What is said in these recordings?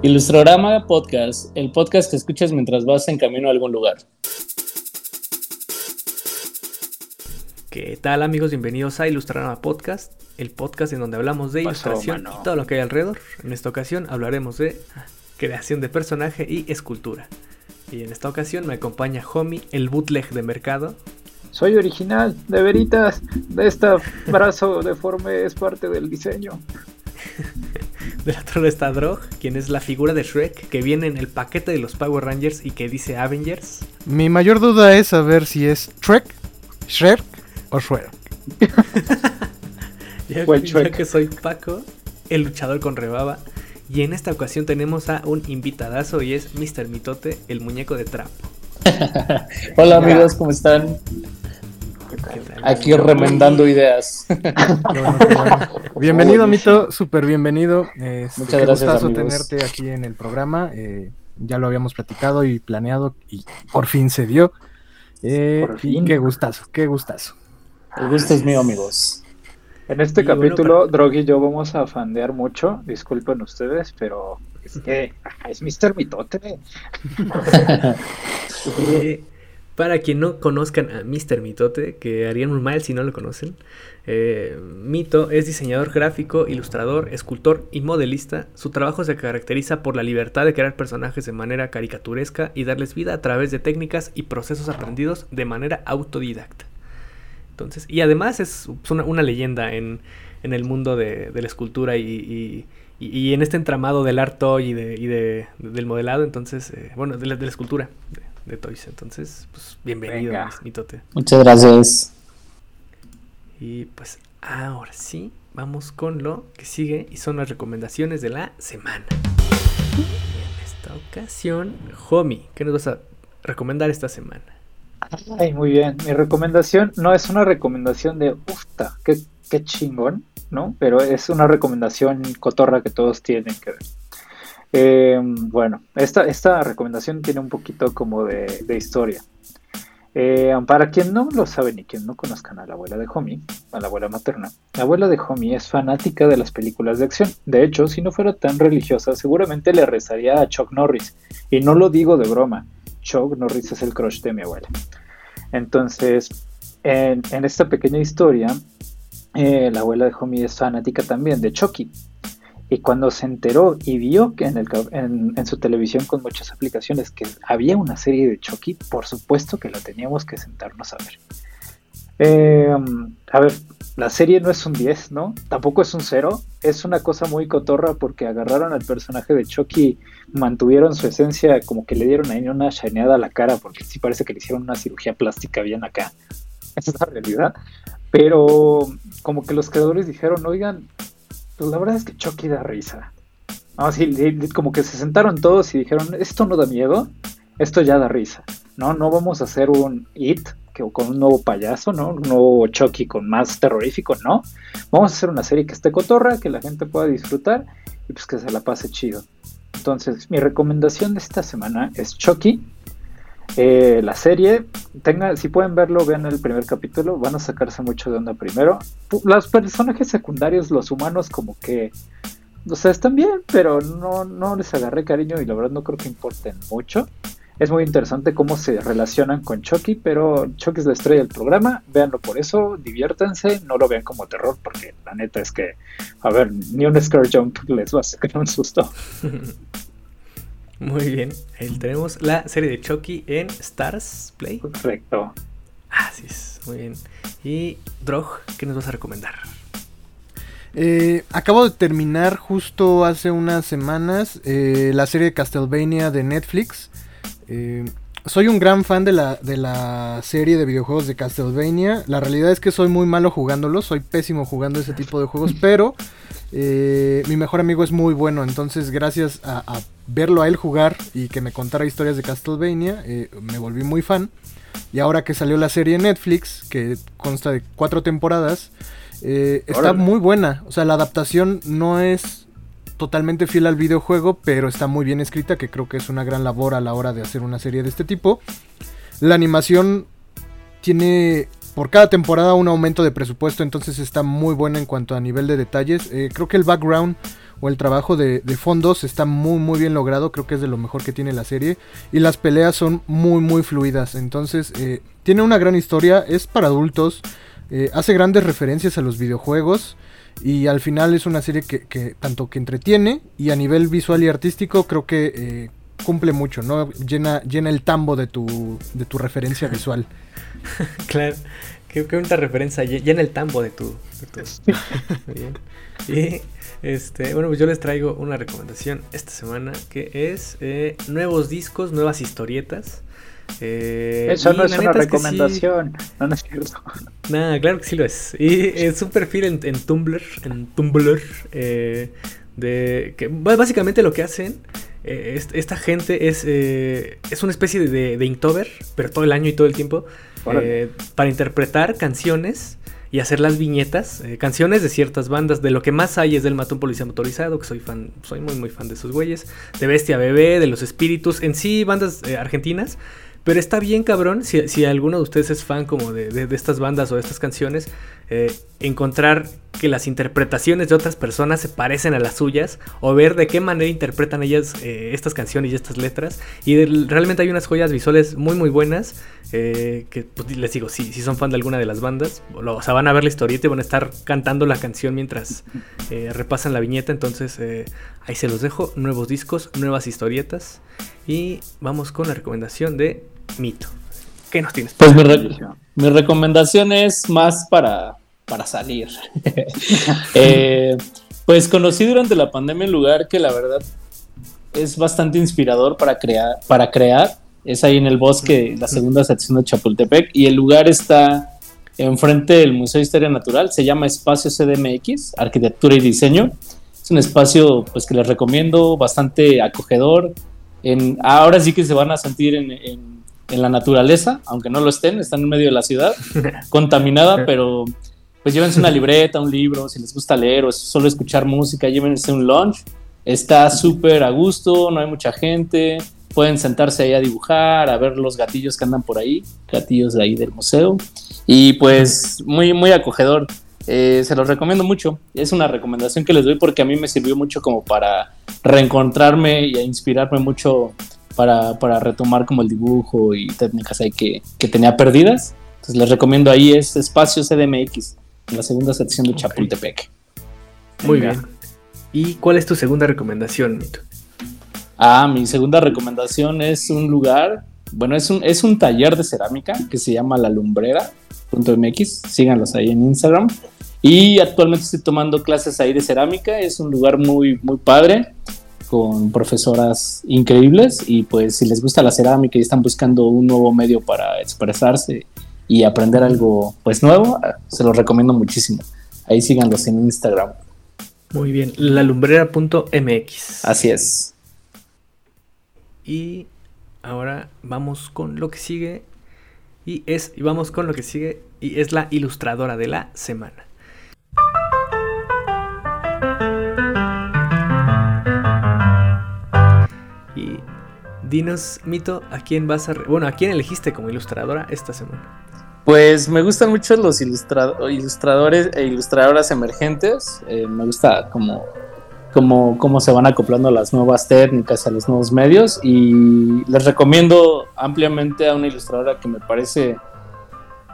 Ilustrorama Podcast, el podcast que escuchas mientras vas en camino a algún lugar. ¿Qué tal amigos? Bienvenidos a Ilustrorama Podcast, el podcast en donde hablamos de ilustración y todo lo que hay alrededor. En esta ocasión hablaremos de creación de personaje y escultura. Y en esta ocasión me acompaña Homie, el bootleg de mercado. Soy original, de veritas, de este brazo deforme es parte del diseño. Del otro lado está Drog, quien es la figura de Shrek que viene en el paquete de los Power Rangers y que dice Avengers. Mi mayor duda es saber si es Shrek, Shrek o Shrek. yo, que soy Paco, el luchador con rebaba. Y en esta ocasión tenemos a un invitadazo y es Mr. Mitote, el muñeco de trapo. Hola amigos, ¿cómo están? Aquí remendando ideas. Bienvenido, Mito, súper bienvenido. Este, Muchas gracias. Un tenerte aquí en el programa. Eh, ya lo habíamos platicado y planeado y por fin se dio. Eh, qué gustazo, qué gustazo. El gusto es mío, amigos. En este capítulo, Drog y yo vamos a fandear mucho. Disculpen ustedes, pero es que es Mr. Mitote. Eh, para quien no conozcan a Mr. Mitote, que harían muy mal si no lo conocen, eh, Mito es diseñador gráfico, ilustrador, escultor y modelista. Su trabajo se caracteriza por la libertad de crear personajes de manera caricaturesca y darles vida a través de técnicas y procesos aprendidos de manera autodidacta. Entonces, y además es una, leyenda en, el mundo de, la escultura y, en este entramado del art toy y, de, del modelado, entonces, eh, bueno, de la, escultura de Toys. Entonces, pues bienvenido, Mitote. Muchas gracias. Y pues ahora sí, vamos con lo que sigue y son las recomendaciones de la semana. Y en esta ocasión, Homie, ¿qué nos vas a recomendar esta semana? Ay, muy bien. Mi recomendación no es una recomendación de ufta, qué, qué chingón, ¿no? Pero es una recomendación cotorra que todos tienen que ver. Eh, bueno, esta, esta recomendación tiene un poquito como de, historia. Eh, para quien no lo sabe ni quien no conozcan a la abuela de Homie, a la abuela materna, la abuela de Homie es fanática de las películas de acción. De hecho, si no fuera tan religiosa, seguramente le rezaría a Chuck Norris. Y no lo digo de broma, Chuck Norris es el crush de mi abuela. Entonces, en, esta pequeña historia, eh, la abuela de Homie es fanática también de Chucky. Y cuando se enteró y vio que en, el, en, su televisión con muchas aplicaciones que había una serie de Chucky, por supuesto que la teníamos que sentarnos a ver. Em, a ver, la serie no es un 10, ¿no? Tampoco es un 0. Es una cosa muy cotorra porque agarraron al personaje de Chucky, mantuvieron su esencia, como que le dieron ahí una shineada a la cara, porque sí parece que le hicieron una cirugía plástica bien acá. Esa es la realidad. Pero como que los creadores dijeron, oigan, pues la verdad es que Chucky da risa. Así, como que se sentaron todos y dijeron, esto no da miedo, esto ya da risa. No, no vamos a hacer un It que, con un nuevo payaso, ¿no? Un nuevo Chucky con más terrorífico, no. Vamos a hacer una serie que esté cotorra, que la gente pueda disfrutar y pues que se la pase chido. Entonces, mi recomendación de esta semana es Chucky. Eh, la serie, tenga, si pueden verlo, vean el primer capítulo, van a sacarse mucho de onda primero. Los personajes secundarios, los humanos, como que, o sea, están bien, pero no, no les agarré cariño y la verdad no creo que importen mucho. Es muy interesante cómo se relacionan con Chucky, pero Chucky es la estrella del programa, véanlo por eso, diviértanse, no lo vean como terror, porque la neta es que, a ver, ni un scare jump les va a sacar un susto. Muy bien, ahí tenemos la serie de Chucky en Stars Play. Correcto. Así es, muy bien. Y Drog, ¿qué nos vas a recomendar? Eh, acabo de terminar justo hace unas semanas eh, la serie de Castlevania de Netflix. Eh, soy un gran fan de la, de la serie de videojuegos de Castlevania. La realidad es que soy muy malo jugándolo, soy pésimo jugando ese tipo de juegos, pero eh, mi mejor amigo es muy bueno, entonces gracias a, verlo a él jugar y que me contara historias de Castlevania, eh, me volví muy fan. Y ahora que salió la serie Netflix, que consta de cuatro temporadas, eh, está muy buena. O sea, la adaptación no es totalmente fiel al videojuego, pero está muy bien escrita, que creo que es una gran labor a la hora de hacer una serie de este tipo. La animación tiene por cada temporada un aumento de presupuesto, entonces está muy buena en cuanto a nivel de detalles. Eh, creo que el background o el trabajo de, fondos está muy muy bien logrado, creo que es de lo mejor que tiene la serie y las peleas son muy muy fluidas, entonces eh, tiene una gran historia, es para adultos, eh, hace grandes referencias a los videojuegos y al final es una serie que, tanto que entretiene y a nivel visual y artístico creo que eh, cumple mucho, ¿no? Llena, llena el tambo de tu, de tu referencia visual. claro. Qué, qué bonita referencia, llena el tambo de tu... Bien. Y este, bueno, pues yo les traigo una recomendación esta semana que es eh, nuevos discos, nuevas historietas. Eh, Eso no es una recomendación, no, es cierto. Nada, claro que sí lo es. Y es un perfil en, Tumblr, en Tumblr, eh, de que básicamente lo que hacen esta gente es, es una especie de, de, Inktober, pero todo el año y todo el tiempo, para interpretar canciones y hacer las viñetas, eh, canciones de ciertas bandas. De lo que más hay es del Matón Policía Motorizado, que soy fan, soy muy muy fan de esos güeyes. De Bestia Bebé, de Los Espíritus, en sí bandas eh, argentinas. Pero está bien, cabrón, si, si, alguno de ustedes es fan como de, de, estas bandas o de estas canciones, eh, encontrar que las interpretaciones de otras personas se parecen a las suyas o ver de qué manera interpretan ellas eh, estas canciones y estas letras. Y realmente hay unas joyas visuales muy muy buenas eh, que pues, les digo, si, si son fan de alguna de las bandas, o, sea, van a ver la historieta y van a estar cantando la canción mientras repasan la viñeta. Entonces ahí se los dejo, nuevos discos, nuevas historietas. Y vamos con la recomendación de Mito. ¿Qué nos tienes? Pues mi, recomendación es más para, para salir. Eh, pues conocí durante la pandemia un lugar que la verdad es bastante inspirador para crear, para crear. Es ahí en el bosque, la segunda sección de Chapultepec, y el lugar está enfrente del Museo de Historia Natural. Se llama Espacio CDMX, Arquitectura y Diseño. Es un espacio pues, que les recomiendo, bastante acogedor, ahora sí que se van a sentir en, la naturaleza, aunque no lo estén, están en medio de la ciudad, contaminada, pero pues llévense una libreta, un libro, si les gusta leer o solo escuchar música, llévense un lunch. Está súper a gusto, no hay mucha gente, pueden sentarse ahí a dibujar, a ver los gatillos que andan por ahí, gatillos de ahí del museo, y pues muy, muy acogedor. Eh, se los recomiendo mucho. Es una recomendación que les doy porque a mí me sirvió mucho como para reencontrarme y a inspirarme mucho para, retomar como el dibujo y técnicas ahí que, tenía perdidas. Entonces les recomiendo ahí es Espacio CDMX, en la segunda sección de Chapultepec. Muy bien. ¿Y cuál es tu segunda recomendación, Mito? Ah, mi segunda recomendación es un lugar, bueno, es un, es un taller de cerámica que se llama La Lumbrera.mx, síganlos ahí en Instagram. Y actualmente estoy tomando clases ahí de cerámica, es un lugar muy, muy padre, con profesoras increíbles y pues si les gusta la cerámica y están buscando un nuevo medio para expresarse y aprender algo pues nuevo, se los recomiendo muchísimo. Ahí síganlos en Instagram. Muy bien, lalumbrera.mx. Así es. Y ahora vamos con lo que sigue. Y es, y vamos con lo que sigue. Y es la ilustradora de la semana. Dinos, Mito, ¿a quién vas a... Bueno, ¿a quién elegiste como ilustradora esta semana? Pues me gustan mucho los ilustradores e ilustradoras emergentes. Eh, me gusta como cómo, se van acoplando las nuevas técnicas a los nuevos medios y les recomiendo ampliamente a una ilustradora que me parece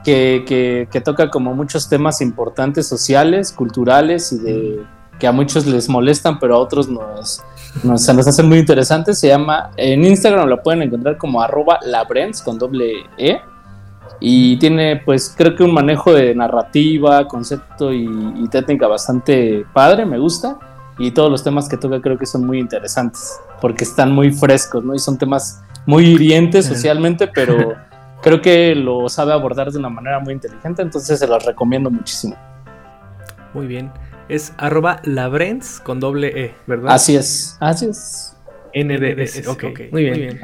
que, toca como muchos temas importantes sociales, culturales y de que a muchos les molestan, pero a otros nos, se nos hacen muy interesantes. Se llama, en Instagram la pueden encontrar como arroba labrens con doble E. Y tiene, pues, creo que un manejo de narrativa, concepto y, técnica bastante padre, me gusta. Y todos los temas que toca creo que son muy interesantes, porque están muy frescos, ¿no? Y son temas muy hirientes socialmente, pero creo que lo sabe abordar de una manera muy inteligente, entonces se los recomiendo muchísimo. Muy bien. Es arroba labrens con doble E, ¿verdad? Así es, así es. NDS, ok, okay. Muy, bien. muy bien.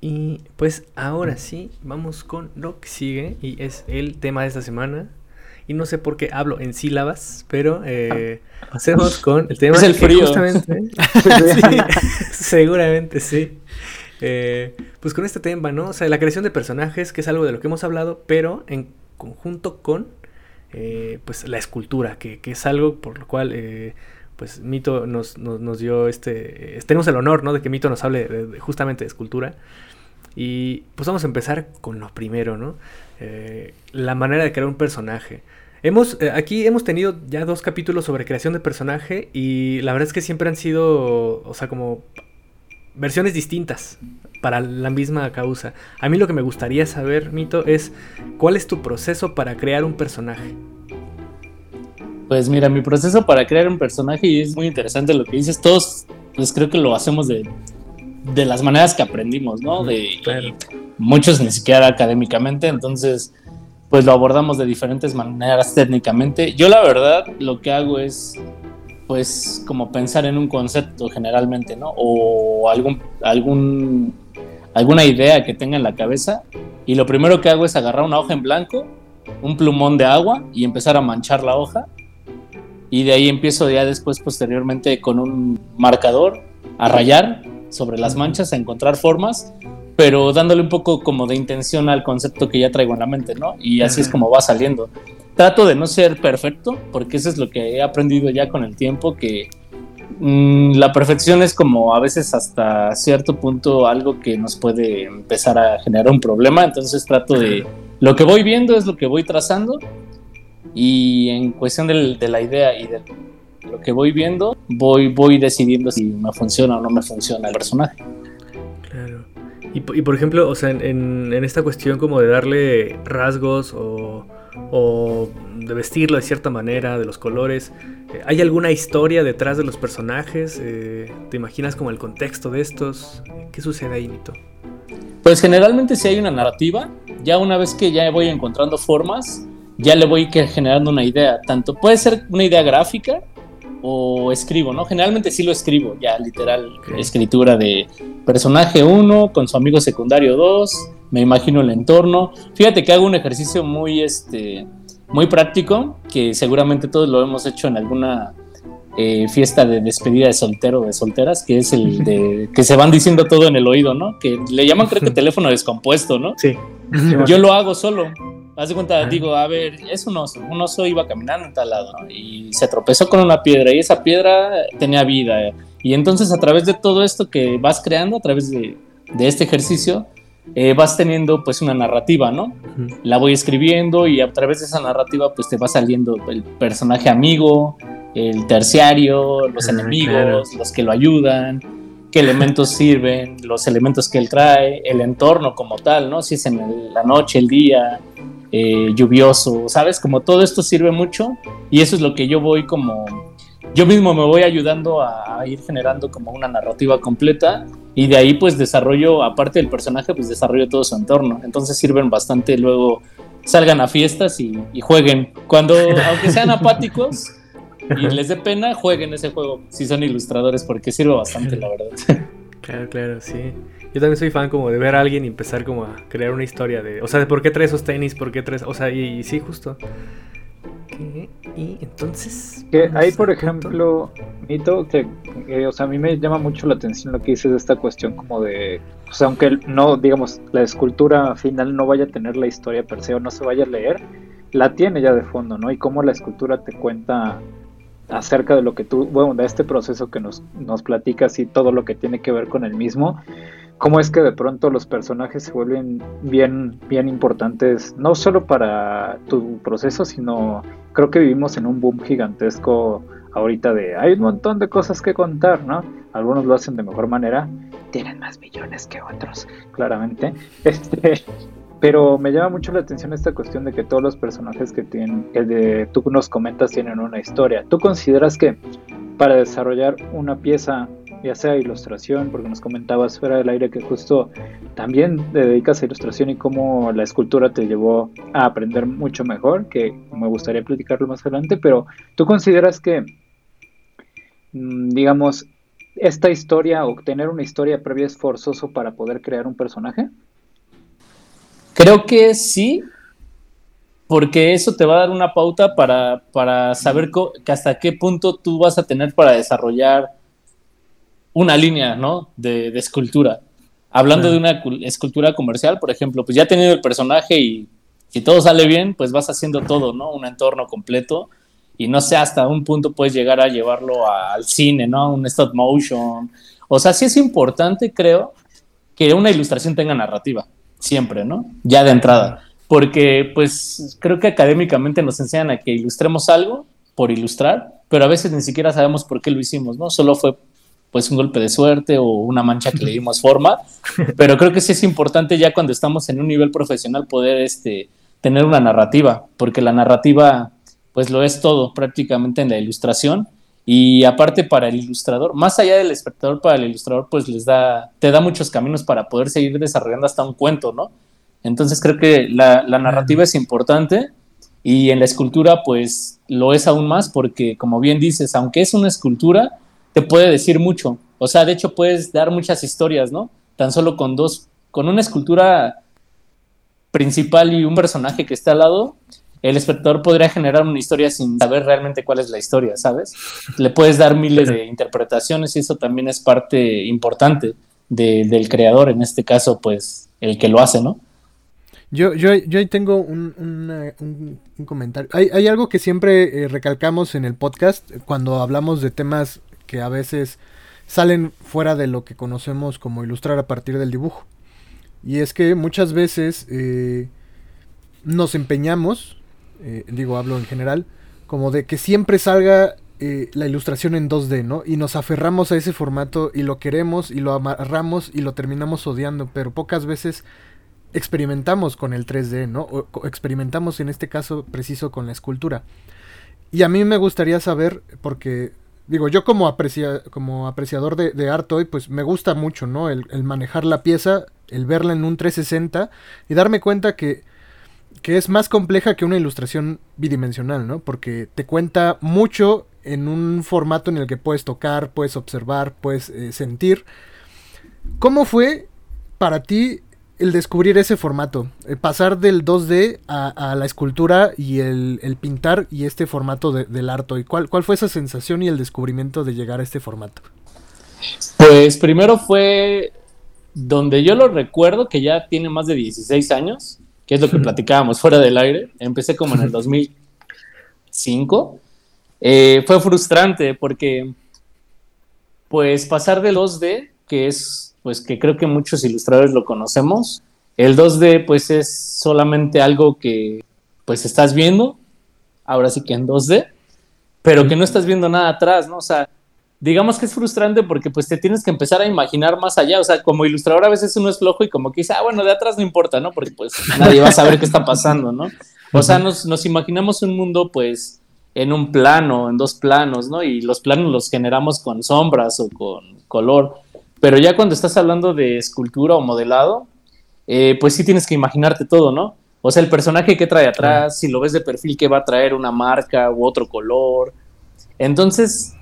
Y pues ahora sí, vamos con lo que sigue y es el tema de esta semana. Y no sé por qué hablo en sílabas, pero eh, pasemos con el tema. Es el frío. Justamente, seguramente sí. Eh, pues con este tema, ¿no? O sea, la creación de personajes, que es algo de lo que hemos hablado, pero en conjunto con eh, pues la escultura, que, es algo por lo cual pues Mito nos, nos, dio este, tenemos el honor, ¿no? De que Mito nos hable justamente de escultura. Y pues vamos a empezar con lo primero, ¿no? Eh, la manera de crear un personaje. Hemos, eh, aquí hemos tenido ya dos capítulos sobre creación de personaje y la verdad es que siempre han sido, o sea, como versiones distintas para la misma causa. A mí lo que me gustaría saber, Mito, es cuál es tu proceso para crear un personaje. Pues mira, mi proceso para crear un personaje, y es muy interesante lo que dices, todos, pues creo que lo hacemos de, de las maneras que aprendimos, ¿no? De, muchos ni siquiera académicamente, entonces pues lo abordamos de diferentes maneras técnicamente. Yo la verdad lo que hago es pues como pensar en un concepto generalmente, ¿no? O algún, algún, alguna idea que tenga en la cabeza y lo primero que hago es agarrar una hoja en blanco, un plumón de agua y empezar a manchar la hoja y de ahí empiezo ya después posteriormente con un marcador a rayar sobre las manchas, a encontrar formas pero dándole un poco como de intención al concepto que ya traigo en la mente, ¿no? Y así es como va saliendo. Trato de no ser perfecto, porque eso es lo que he aprendido ya con el tiempo, que mm, la perfección es como a veces hasta cierto punto algo que nos puede empezar a generar un problema, entonces trato de... Lo que voy viendo es lo que voy trazando y en cuestión de la idea y de lo que voy viendo, voy, voy decidiendo si me funciona o no me funciona el personaje. Y, por ejemplo, o sea, en, esta cuestión como de darle rasgos o, de vestirlo de cierta manera, de los colores, eh, ¿hay alguna historia detrás de los personajes? Eh, ¿Te imaginas como el contexto de estos? ¿Qué sucede ahí, Nito? Pues generalmente si hay una narrativa, ya una vez que ya voy encontrando formas, ya le voy generando una idea. Tanto puede ser una idea gráfica, o escribo, ¿no? Generalmente sí lo escribo, ya literal, escritura de personaje 1 con su amigo secundario 2, me imagino el entorno. Fíjate que hago un ejercicio muy, este, muy práctico, que seguramente todos lo hemos hecho en alguna eh, fiesta de despedida de soltero o de solteras, que es el de que se van diciendo todo en el oído, ¿no? Que le llaman creo que teléfono descompuesto, ¿no? Sí. Yo lo hago solo. Haz de cuenta, digo, a ver, es un oso. Un oso iba caminando en tal lado y se tropezó con una piedra y esa piedra tenía vida. Y entonces a través de todo esto que vas creando, a través de, este ejercicio, eh, vas teniendo pues una narrativa, ¿no? La voy escribiendo y a través de esa narrativa pues te va saliendo el personaje amigo, el terciario, los enemigos, los que lo ayudan, qué elementos sirven, los elementos que él trae, el entorno como tal, ¿no? Si es en la noche, el día, eh, lluvioso, ¿sabes? Como todo esto sirve mucho y eso es lo que yo voy como, yo mismo me voy ayudando a, ir generando como una narrativa completa y de ahí pues desarrollo, aparte del personaje, pues desarrollo todo su entorno. Entonces sirven bastante luego salgan a fiestas y, jueguen. Cuando, aunque sean apáticos y les dé pena, jueguen ese juego si son ilustradores porque sirve bastante, la verdad. Claro, claro, sí. Yo también soy fan como de ver a alguien y empezar como a crear una historia de, o sea, de por qué trae esos tenis, por qué trae, o sea, y, sí, justo. Y entonces... Que ahí, por ejemplo, Mito, que, o sea, a mí me llama mucho la atención lo que dices de esta cuestión como de, o sea, aunque no, digamos, la escultura final no vaya a tener la historia per se o no se vaya a leer, la tiene ya de fondo, ¿no? Y cómo la escultura te cuenta acerca de lo que tú, bueno, de este proceso que nos, nos platicas y todo lo que tiene que ver con el mismo, cómo es que de pronto los personajes se vuelven bien, bien importantes, no solo para tu proceso, sino creo que vivimos en un boom gigantesco ahorita de hay un montón de cosas que contar, ¿no? Algunos lo hacen de mejor manera, tienen más millones que otros, claramente. Este, pero me llama mucho la atención esta cuestión de que todos los personajes que tienen, que de, tú nos comentas, tienen una historia. ¿Tú consideras que para desarrollar una pieza, ya sea ilustración, porque nos comentabas fuera del aire que justo también te dedicas a ilustración y cómo la escultura te llevó a aprender mucho mejor, que me gustaría platicarlo más adelante, pero ¿tú consideras que, mm, digamos, esta historia o tener una historia previa es forzoso para poder crear un personaje? Creo que sí, porque eso te va a dar una pauta para, para saber hasta qué punto tú vas a tener para desarrollar una línea ¿no? de, escultura. Hablando de una escultura comercial, por ejemplo, pues ya teniendo el personaje y si todo sale bien, pues vas haciendo todo, ¿no? Un entorno completo y no sé, hasta un punto puedes llegar a llevarlo al cine, ¿no? Un stop motion. O sea, sí es importante, creo, que una ilustración tenga narrativa, siempre, ¿no? Ya de entrada. Porque, pues, creo que académicamente nos enseñan a que ilustremos algo por ilustrar, pero a veces ni siquiera sabemos por qué lo hicimos, ¿no? Solo fue pues un golpe de suerte o una mancha que le dimos forma, pero creo que sí es importante ya cuando estamos en un nivel profesional poder este, tener una narrativa, porque la narrativa pues lo es todo prácticamente en la ilustración. Y aparte para el ilustrador, más allá del espectador, para el ilustrador pues les da, te da muchos caminos para poder seguir desarrollando hasta un cuento, ¿no? Entonces creo que la, la narrativa es importante y en la escultura pues lo es aún más porque como bien dices, aunque es una escultura, te puede decir mucho. O sea, de hecho puedes dar muchas historias, ¿no? Tan solo con dos, con una escultura principal y un personaje que está al lado, el espectador podría generar una historia sin saber realmente cuál es la historia, ¿sabes? Le puedes dar miles de interpretaciones y eso también es parte importante del creador, en este caso, pues, el que lo hace, ¿no? Yo, yo, yo ahí tengo un, comentario. Hay, hay, algo que siempre eh, recalcamos en el podcast cuando hablamos de temas que a veces salen fuera de lo que conocemos como ilustrar a partir del dibujo. Y es que muchas veces eh, nos empeñamos, eh, digo, hablo en general, como de que siempre salga eh, la ilustración en 2D, ¿no? Y nos aferramos a ese formato y lo queremos y lo amarramos y lo terminamos odiando, pero pocas veces experimentamos con el 3D, ¿no? O experimentamos en este caso preciso con la escultura. Y a mí me gustaría saber, porque digo, yo como, aprecia, como apreciador de, de arte hoy, pues me gusta mucho, ¿no? El, manejar la pieza, el verla en un 360 y darme cuenta que, que es más compleja que una ilustración bidimensional, ¿no? Porque te cuenta mucho en un formato en el que puedes tocar, puedes observar, puedes eh, sentir. ¿Cómo fue para ti el descubrir ese formato, eh, pasar del 2D a, la escultura y el, pintar y este formato del arte. ¿Y cuál, cuál fue esa sensación y el descubrimiento de llegar a este formato? Pues primero fue donde yo lo recuerdo, que ya tiene más de 16 años, que es lo que platicábamos fuera del aire. Empecé como en el 2005. Eh, fue frustrante porque, pues, pasar del 2D, que es pues que creo que muchos ilustradores lo conocemos. El 2D pues es solamente algo que pues estás viendo, ahora sí que en 2D, pero que no estás viendo nada atrás, ¿no? O sea, digamos que es frustrante porque pues te tienes que empezar a imaginar más allá, o sea, como ilustrador a veces uno es flojo y como que dice, ah, bueno, de atrás no importa, ¿no? Porque pues nadie va a saber qué está pasando, ¿no? O sea, nos, nos imaginamos un mundo pues en un plano, en dos planos, ¿no? Y los planos los generamos con sombras o con color. Pero ya cuando estás hablando de escultura o modelado, eh, pues sí tienes que imaginarte todo, ¿no? O sea, el personaje que trae atrás, si lo ves de perfil, que va a traer una marca u otro color. Entonces,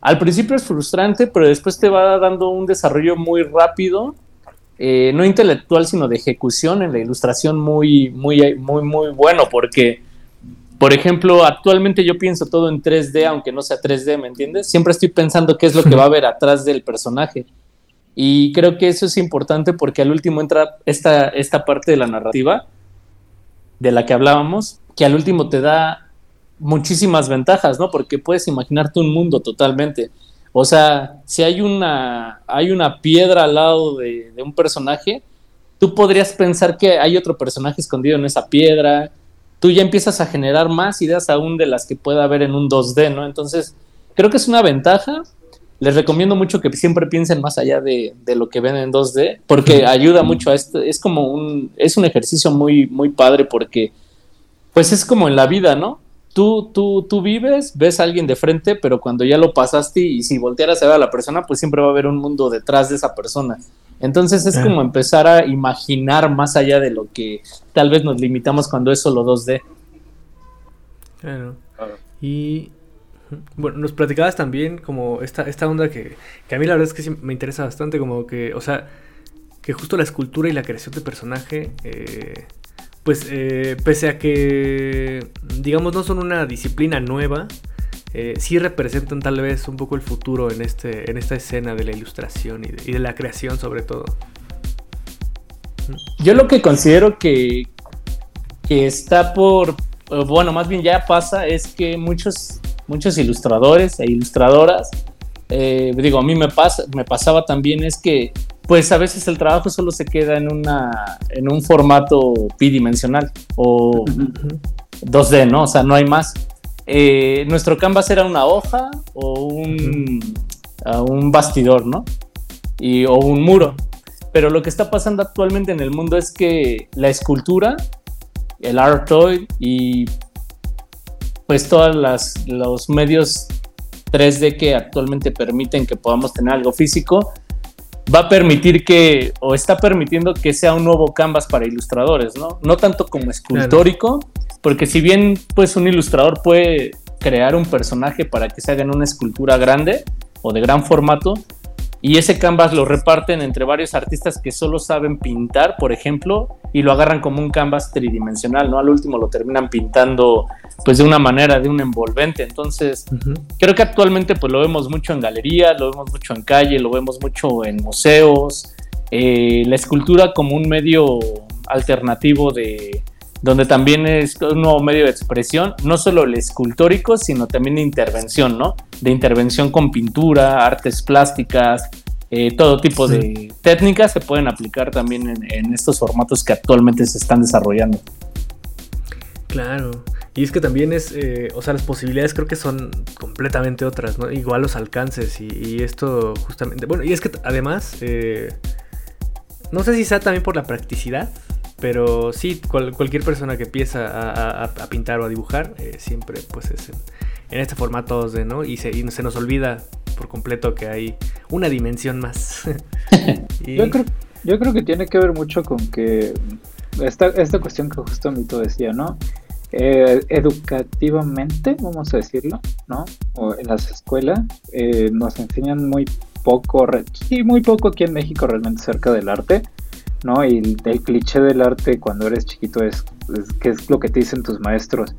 al principio es frustrante, pero después te va dando un desarrollo muy rápido, eh, no intelectual, sino de ejecución en la ilustración muy, muy, muy, muy bueno, porque por ejemplo, actualmente yo pienso todo en 3D, aunque no sea 3D, ¿me entiendes? Siempre estoy pensando qué es lo que va a haber atrás del personaje. Y creo que eso es importante porque al último entra esta, esta parte de la narrativa de la que hablábamos, que al último te da muchísimas ventajas, ¿no? Porque puedes imaginarte un mundo totalmente. O sea, si hay una, hay una piedra al lado de, de un personaje, tú podrías pensar que hay otro personaje escondido en esa piedra, tú ya empiezas a generar más ideas aún de las que pueda haber en un 2D, ¿no? Entonces, creo que es una ventaja. Les recomiendo mucho que siempre piensen más allá de, lo que ven en 2D, porque ayuda mucho a esto. Es como un, es un ejercicio muy, muy padre porque, pues es como en la vida, ¿no? Tú, tú, tú vives, ves a alguien de frente, pero cuando ya lo pasaste y si voltearas a ver a la persona, pues siempre va a haber un mundo detrás de esa persona. Entonces es como empezar a imaginar más allá de lo que tal vez nos limitamos cuando es solo 2D. Claro. Y bueno, nos platicabas también como esta, esta onda que, que a mí la verdad es que me interesa bastante, como que, o sea, que justo la escultura y la creación de personaje, eh, pues eh, pese a que, digamos, no son una disciplina nueva, eh, sí representan tal vez un poco el futuro en, este, en esta escena de la ilustración y de, la creación sobre todo. Yo lo que considero que, que está por, bueno, más bien ya pasa, es que muchos, muchos ilustradores e ilustradoras, eh, digo, a mí me, pasa, me pasaba también es que pues a veces el trabajo solo se queda en, una, en un formato bidimensional o 2D, ¿no? O sea, no hay más. Eh, nuestro canvas era una hoja o un, un bastidor, ¿no? Y, o un muro. Pero lo que está pasando actualmente en el mundo es que la escultura, el art toy y pues todos los medios 3D que actualmente permiten que podamos tener algo físico, va a permitir que, o está permitiendo que sea un nuevo canvas para ilustradores, ¿no? No tanto como escultórico, porque si bien pues un ilustrador puede crear un personaje para que se haga en una escultura grande o de gran formato, y ese canvas lo reparten entre varios artistas que solo saben pintar, por ejemplo, y lo agarran como un canvas tridimensional, ¿no? Al último lo terminan pintando pues de una manera, de un envolvente. Entonces, creo que actualmente pues lo vemos mucho en galerías, lo vemos mucho en calle, lo vemos mucho en museos, eh, la escultura como un medio alternativo de, donde también es un nuevo medio de expresión, no solo el escultórico, sino también de intervención, ¿no? De intervención con pintura, artes plásticas, eh, todo tipo de técnicas se pueden aplicar también en, estos formatos que actualmente se están desarrollando. Claro, y es que también es, eh, o sea, las posibilidades creo que son completamente otras, ¿no? Igual los alcances y, esto justamente, bueno, y es que además, eh, no sé si sea también por la practicidad, pero sí, cualquier persona que empieza a, pintar o a dibujar, eh, siempre pues es en, este formato 2D, ¿no? Y se, se, nos olvida por completo que hay una dimensión más. yo, creo, yo creo que tiene que ver mucho con que esta, esta cuestión que justo Mito decía, ¿no? Eh, educativamente, vamos a decirlo, ¿no? O en las escuelas eh, nos enseñan muy poco, sí, muy poco aquí en México realmente cerca del arte. ¿No? Y el, cliché del arte cuando eres chiquito es, ¿qué es lo que te dicen tus maestros?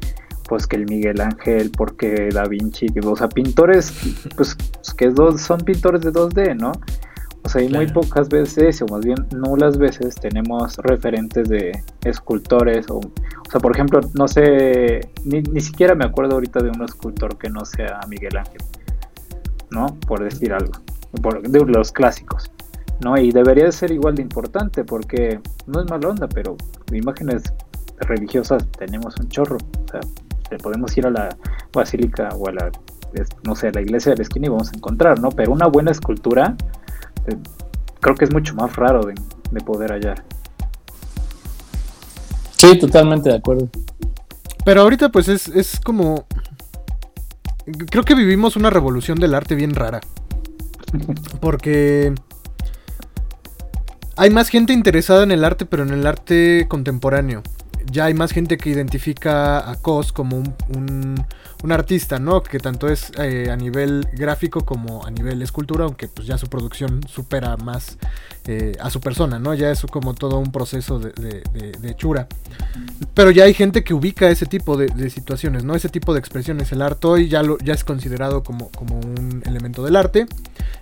Pues que el Miguel Ángel, porque Da Vinci, que, o sea, pintores, pues que dos, son pintores de 2D, ¿no? O sea, y muy pocas veces, o más bien nulas veces, tenemos referentes de escultores, o, o sea, por ejemplo, no sé, ni, ni siquiera me acuerdo ahorita de un escultor que no sea Miguel Ángel, ¿no? Por decir algo, por, de los clásicos. ¿No? Y debería ser igual de importante porque no es mala onda, pero imágenes religiosas tenemos un chorro. O sea, podemos ir a la basílica o a la, no sé, a la iglesia de la esquina y vamos a encontrar, ¿no? Pero una buena escultura eh, creo que es mucho más raro de, de poder hallar. Sí, totalmente de acuerdo. Pero ahorita pues es, es como... Creo que vivimos una revolución del arte bien rara. Porque hay más gente interesada en el arte, pero en el arte contemporáneo. Ya hay más gente que identifica a Cos como un, un artista, ¿no? Que tanto es eh, a nivel gráfico como a nivel escultura, aunque pues ya su producción supera más eh, a su persona, ¿no? Ya es como todo un proceso de, hechura. Pero ya hay gente que ubica ese tipo de, situaciones, ¿no? Ese tipo de expresiones. El arte hoy ya, lo, ya es considerado como, como un elemento del arte.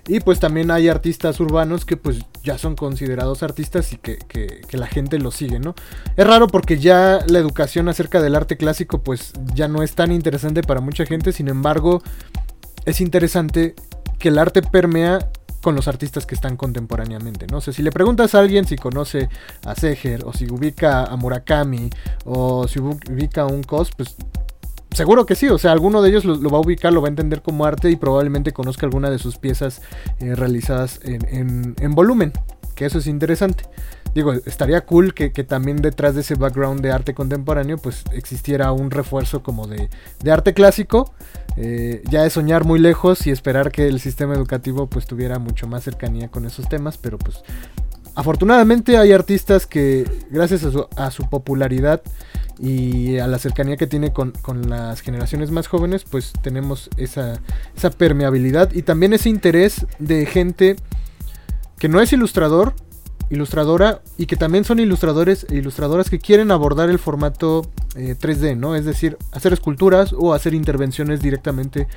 Y pues también hay artistas urbanos que pues ya son considerados artistas y que, que, la gente los sigue, ¿no? Es raro porque ya la educación acerca del arte clásico pues ya no es tan interesante para mucha gente, sin embargo, es interesante que el arte permea con los artistas que están contemporáneamente. No sé, si le preguntas a alguien si conoce a Seger o si ubica a Murakami o si ubica a un cos, pues seguro que sí, o sea, alguno de ellos lo, va a ubicar, lo va a entender como arte y probablemente conozca alguna de sus piezas eh, realizadas en, en volumen, que eso es interesante digo, estaría cool que, también detrás de ese background de arte contemporáneo, pues existiera un refuerzo como de, arte clásico. Eh, ya es soñar muy lejos y esperar que el sistema educativo pues tuviera mucho más cercanía con esos temas, pero pues afortunadamente hay artistas que gracias a su, popularidad y a la cercanía que tiene con, las generaciones más jóvenes, pues tenemos esa, permeabilidad y también ese interés de gente que no es ilustrador, ilustradora y que también son ilustradores e ilustradoras que quieren abordar el formato 3D, eh, ¿no? Es decir, hacer esculturas o hacer intervenciones directamente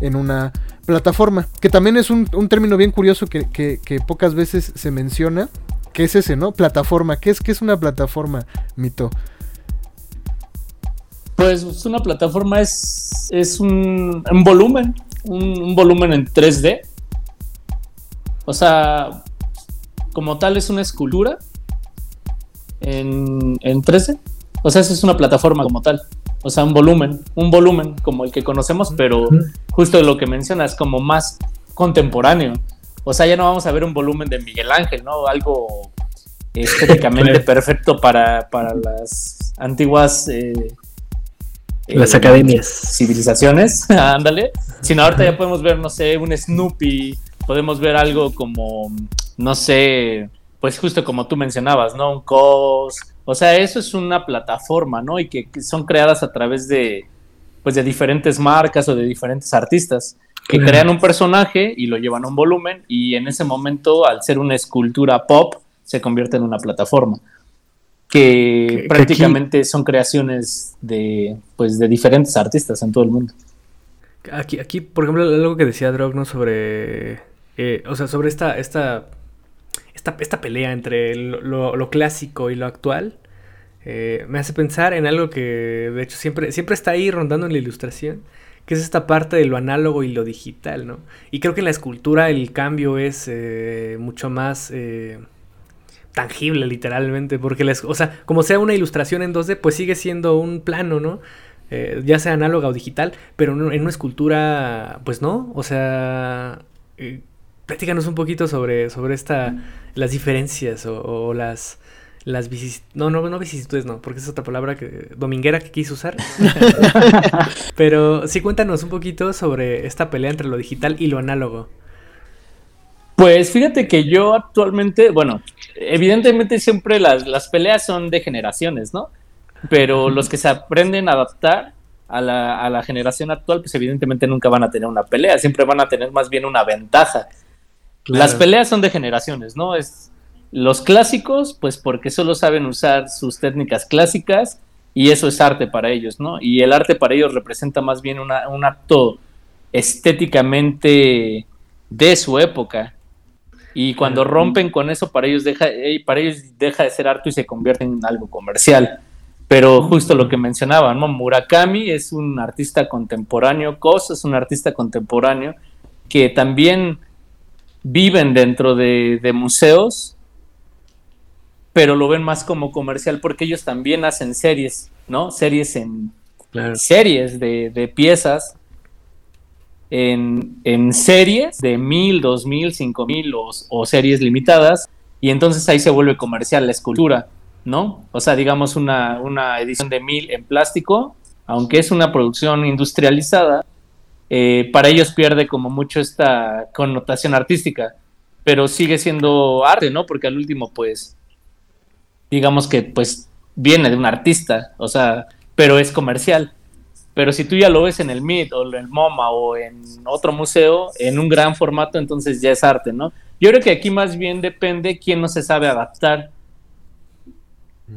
en una plataforma. Que también es un, término bien curioso que, pocas veces se menciona. Que es ese, ¿no? Plataforma. ¿Qué es, qué es una plataforma, Mito? Pues una plataforma es, es un, volumen, un, volumen en 3D. O sea, como tal es una escultura en, en 3D. O sea, eso es una plataforma como tal. O sea, un volumen, un volumen como el que conocemos, pero justo lo que mencionas, como más contemporáneo. O sea, ya no vamos a ver un volumen de Miguel Ángel, ¿no? Algo estéticamente perfecto para, para, las antiguas eh, las eh, academias civilizaciones, ándale. Sino ahorita ya podemos ver, no sé, un Snoopy, podemos ver algo como, no sé, pues justo como tú mencionabas, ¿no? Un COS. O sea, eso es una plataforma, ¿no? Y que, son creadas a través de, pues, de diferentes marcas o de diferentes artistas que crean un personaje y lo llevan a un volumen y en ese momento, al ser una escultura pop, se convierte en una plataforma. Que, prácticamente son creaciones de, pues, de diferentes artistas en todo el mundo. Aquí, aquí por ejemplo, algo que decía Drog, Sobre, eh, o sea, sobre esta, esta, esta, esta pelea entre lo, clásico y lo actual, eh, me hace pensar en algo que, de hecho, siempre, siempre está ahí rondando en la ilustración, que es esta parte de lo análogo y lo digital, ¿no? Y creo que en la escultura el cambio es eh, mucho más tangible, literalmente, porque, les, o sea, como sea una ilustración en 2D, pues sigue siendo un plano, ¿no? Eh, ya sea análoga o digital, pero en una escultura, pues no, o sea, eh, platícanos un poquito sobre, sobre esta, las diferencias o, las, las no, no, no vicisitudes, no, porque es otra palabra que, dominguera que quise usar. pero sí, cuéntanos un poquito sobre esta pelea entre lo digital y lo análogo. Pues fíjate que yo actualmente, bueno, evidentemente siempre las, peleas son de generaciones, ¿no? Pero los que se aprenden a adaptar a la, generación actual, pues evidentemente nunca van a tener una pelea, siempre van a tener más bien una ventaja. Las peleas son de generaciones, ¿no? Es los clásicos, pues porque solo saben usar sus técnicas clásicas y eso es arte para ellos, ¿no? Y el arte para ellos representa más bien un acto estéticamente de su época. Y cuando rompen con eso, para ellos deja, para ellos deja de ser arte y se convierte en algo comercial. Pero justo lo que mencionaba, ¿no? Murakami es un artista contemporáneo, Kos es un artista contemporáneo que también viven dentro de, museos, pero lo ven más como comercial porque ellos también hacen series, ¿no? Series en series de, de piezas en, series de mil, dos mil, cinco mil o, series limitadas, y entonces ahí se vuelve comercial la escultura, ¿no? O sea, digamos una, una edición de mil en plástico, aunque es una producción industrializada, eh, para ellos pierde como mucho esta connotación artística, pero sigue siendo arte, ¿no? Porque al último, pues, digamos que pues viene de un artista, o sea, pero es comercial. Pero si tú ya lo ves en el MIT o en el MoMA o en otro museo, en un gran formato, entonces ya es arte, ¿no? Yo creo que aquí más bien depende quién no se sabe adaptar.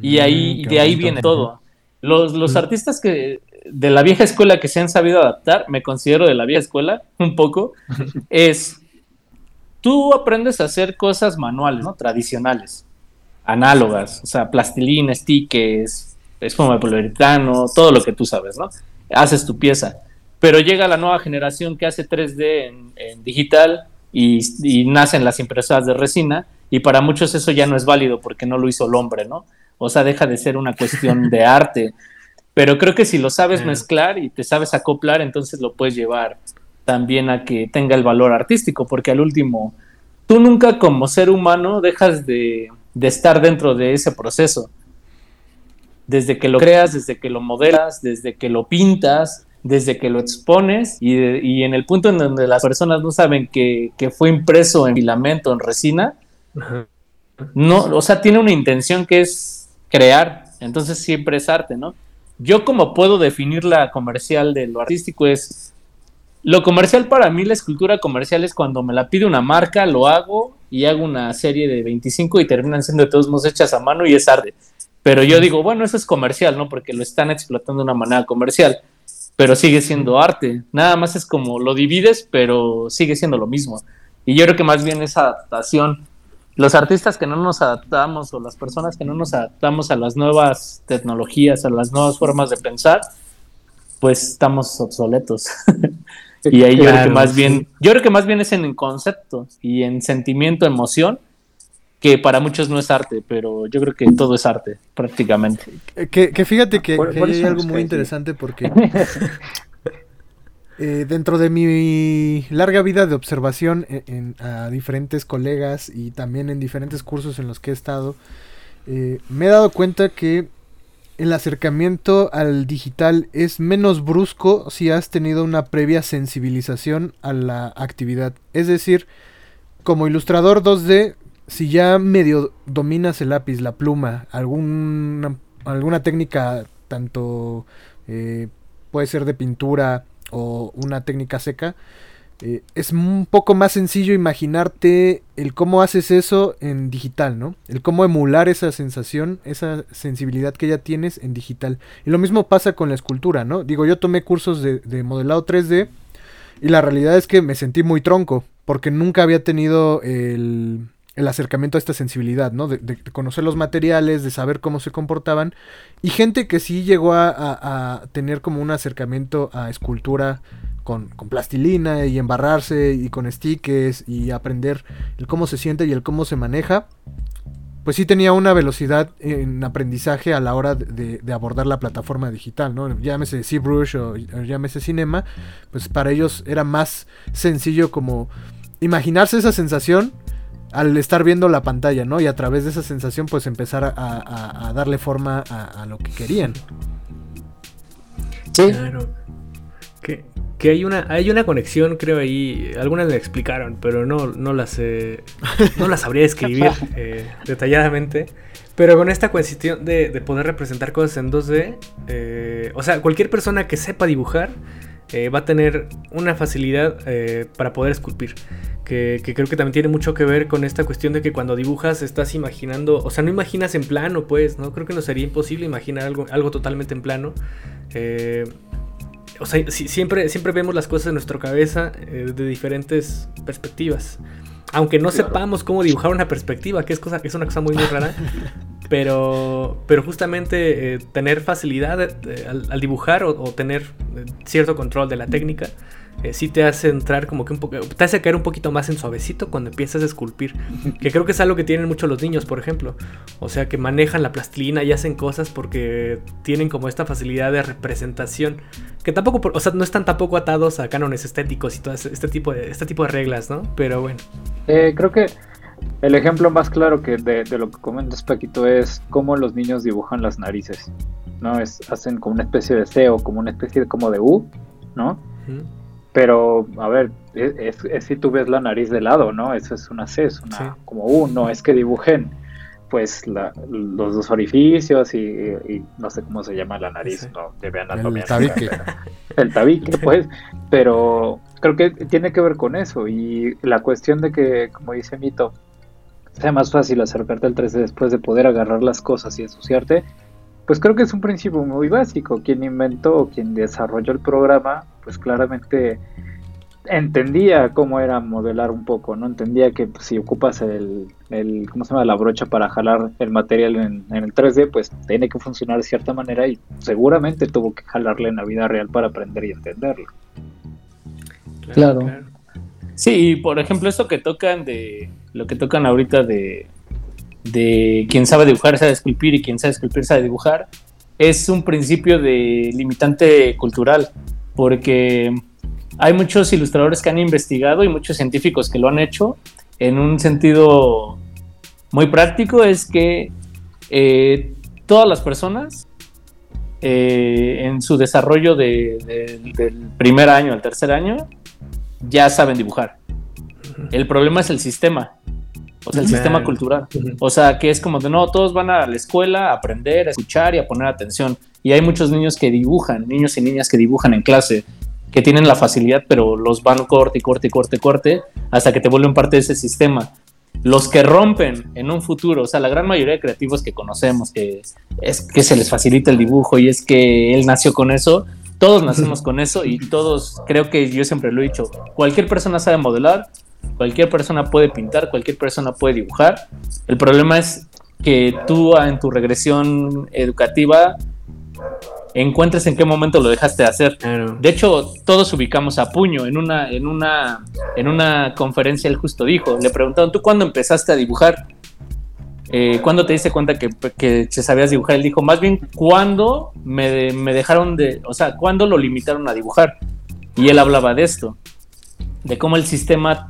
Y mm, ahí, de ahí viene todo. Los, los mm. artistas que de la vieja escuela que se han sabido adaptar, me considero de la vieja escuela un poco, es tú aprendes a hacer cosas manuales, ¿no? Tradicionales, análogas, o sea, plastilina, stickers, espuma de poliuretano, todo lo que tú sabes, ¿no? haces tu pieza. Pero llega la nueva generación que hace 3D en, digital y, nacen las impresoras de resina y para muchos eso ya no es válido porque no lo hizo el hombre, ¿no? O sea, deja de ser una cuestión de arte. Pero creo que si lo sabes mezclar y te sabes acoplar, entonces lo puedes llevar también a que tenga el valor artístico, porque al último, tú nunca como ser humano dejas de, de estar dentro de ese proceso. Desde que lo creas, desde que lo modelas, desde que lo pintas, desde que lo expones y, en el punto en donde las personas no saben que, fue impreso en filamento, en resina, no, o sea, tiene una intención que es crear, entonces siempre es arte, ¿no? Yo como puedo definir la comercial de lo artístico es, lo comercial para mí, la escultura comercial es cuando me la pide una marca, lo hago y hago una serie de 25 y terminan siendo de todos modos hechas a mano y es arte. Pero yo digo, bueno, eso es comercial, ¿no? Porque lo están explotando de una manera comercial, pero sigue siendo arte. Nada más es como lo divides, pero sigue siendo lo mismo. Y yo creo que más bien esa adaptación, los artistas que no nos adaptamos o las personas que no nos adaptamos a las nuevas tecnologías, a las nuevas formas de pensar, pues estamos obsoletos. y ahí yo creo que más bien, yo creo que más bien es en concepto y en sentimiento, emoción, que para muchos no es arte, pero yo creo que todo es arte, prácticamente. Que, fíjate que, hay algo muy interesante porque eh, dentro de mi larga vida de observación en, a diferentes colegas y también en diferentes cursos en los que he estado, eh, me he dado cuenta que el acercamiento al digital es menos brusco si has tenido una previa sensibilización a la actividad. Es decir, como ilustrador 2D, si ya medio dominas el lápiz, la pluma, alguna, alguna técnica, tanto eh, puede ser de pintura o una técnica seca, eh, es un poco más sencillo imaginarte el cómo haces eso en digital, ¿no? El cómo emular esa sensación, esa sensibilidad que ya tienes en digital. Y lo mismo pasa con la escultura, ¿no? Digo, yo tomé cursos de, modelado 3D y la realidad es que me sentí muy tronco porque nunca había tenido el, acercamiento a esta sensibilidad, ¿no? De, conocer los materiales, de saber cómo se comportaban. Y gente que sí llegó a, a tener como un acercamiento a escultura con, plastilina y embarrarse y con stickers y aprender el cómo se siente y el cómo se maneja, pues sí tenía una velocidad en aprendizaje a la hora de, abordar la plataforma digital, ¿no? Llámese ZBrush o, o llámese Cinema, pues para ellos era más sencillo como imaginarse esa sensación al estar viendo la pantalla, ¿no? Y a través de esa sensación pues empezar a, darle forma a, lo que querían. Sí. Claro. Que, hay una, hay una conexión, creo ahí, algunas me explicaron, pero no, no las no las sabría escribir eh, detalladamente. Pero con esta cuestión de, poder representar cosas en 2D, eh, o sea, cualquier persona que sepa dibujar eh, va a tener una facilidad para poder esculpir. Que, que, creo que también tiene mucho que ver con esta cuestión de que cuando dibujas estás imaginando, o sea, no imaginas en plano, pues, ¿no? Creo que no sería imposible imaginar algo, algo totalmente en plano. Eh, o sea, siempre, siempre vemos las cosas en nuestra cabeza eh, de diferentes perspectivas. Aunque no sepamos cómo dibujar una perspectiva, que es, cosa, es una cosa muy, muy rara. pero, pero justamente eh, tener facilidad eh, al, dibujar o, tener cierto control de la técnica eh, sí te hace entrar como que un poco, te hace caer un poquito más en suavecito cuando empiezas a esculpir, que creo que es algo que tienen mucho los niños, por ejemplo, o sea, que manejan la plastilina y hacen cosas porque tienen como esta facilidad de representación, que tampoco, o sea, no están tampoco atados a cánones estéticos y todo este tipo de, este tipo de reglas, ¿no? Pero bueno. Eh, creo que el ejemplo más claro que de, lo que comentas, Paquito, es cómo los niños dibujan las narices, ¿no? Es, hacen como una especie de C o como una especie de, como de U, ¿no? Pero, a ver, es, si tú ves la nariz de lado, ¿no? Eso es una C, es una como U, no es que dibujen pues los dos orificios y, no sé cómo se llama la nariz, no debe anatomía. El tabique. el tabique, pues, pero creo que tiene que ver con eso y la cuestión de que, como dice Mito, sea más fácil acercarte al 3D después de poder agarrar las cosas y asociarte, pues creo que es un principio muy básico. Quien inventó o quien desarrolló el programa, pues claramente entendía cómo era modelar un poco, ¿no? Entendía que pues, si ocupas el, el, ¿cómo se llama? La brocha para jalar el material en, el 3D, pues tiene que funcionar de cierta manera y seguramente tuvo que jalarle en la vida real para aprender y entenderlo. Claro. Sí, y por ejemplo, esto que tocan de, lo que tocan ahorita de, de quien sabe dibujar sabe esculpir y quien sabe esculpir sabe dibujar, es un principio de limitante cultural, porque hay muchos ilustradores que han investigado y muchos científicos que lo han hecho en un sentido muy práctico, es que eh, todas las personas eh, en su desarrollo del primer año al tercer año ya saben dibujar. El problema es el sistema. O sea, el sistema cultural. O sea, que es como de no, todos van a la escuela a aprender, a escuchar y a poner atención. Y hay muchos niños que dibujan, niños y niñas que dibujan en clase, que tienen la facilidad, pero los van corte, corte, corte, corte, hasta que te vuelven parte de ese sistema. Los que rompen en un futuro, o sea, la gran mayoría de creativos que conocemos, que es que se les facilita el dibujo y es que él nació con eso, todos nacemos con eso y todos, creo que yo siempre lo he dicho, cualquier persona sabe modelar, Cualquier persona puede pintar, cualquier persona puede dibujar. El problema es que tú en tu regresión educativa encuentres en qué momento lo dejaste de hacer. Claro. De hecho, todos ubicamos a Puño en una, en una, en una conferencia. Él justo dijo: Le preguntaron, ¿tú cuándo empezaste a dibujar? Eh, ¿Cuándo te diste cuenta que, que se sabías dibujar? Él dijo: Más bien, ¿cuándo me, me dejaron de. O sea, ¿cuándo lo limitaron a dibujar? Y él hablaba de esto: de cómo el sistema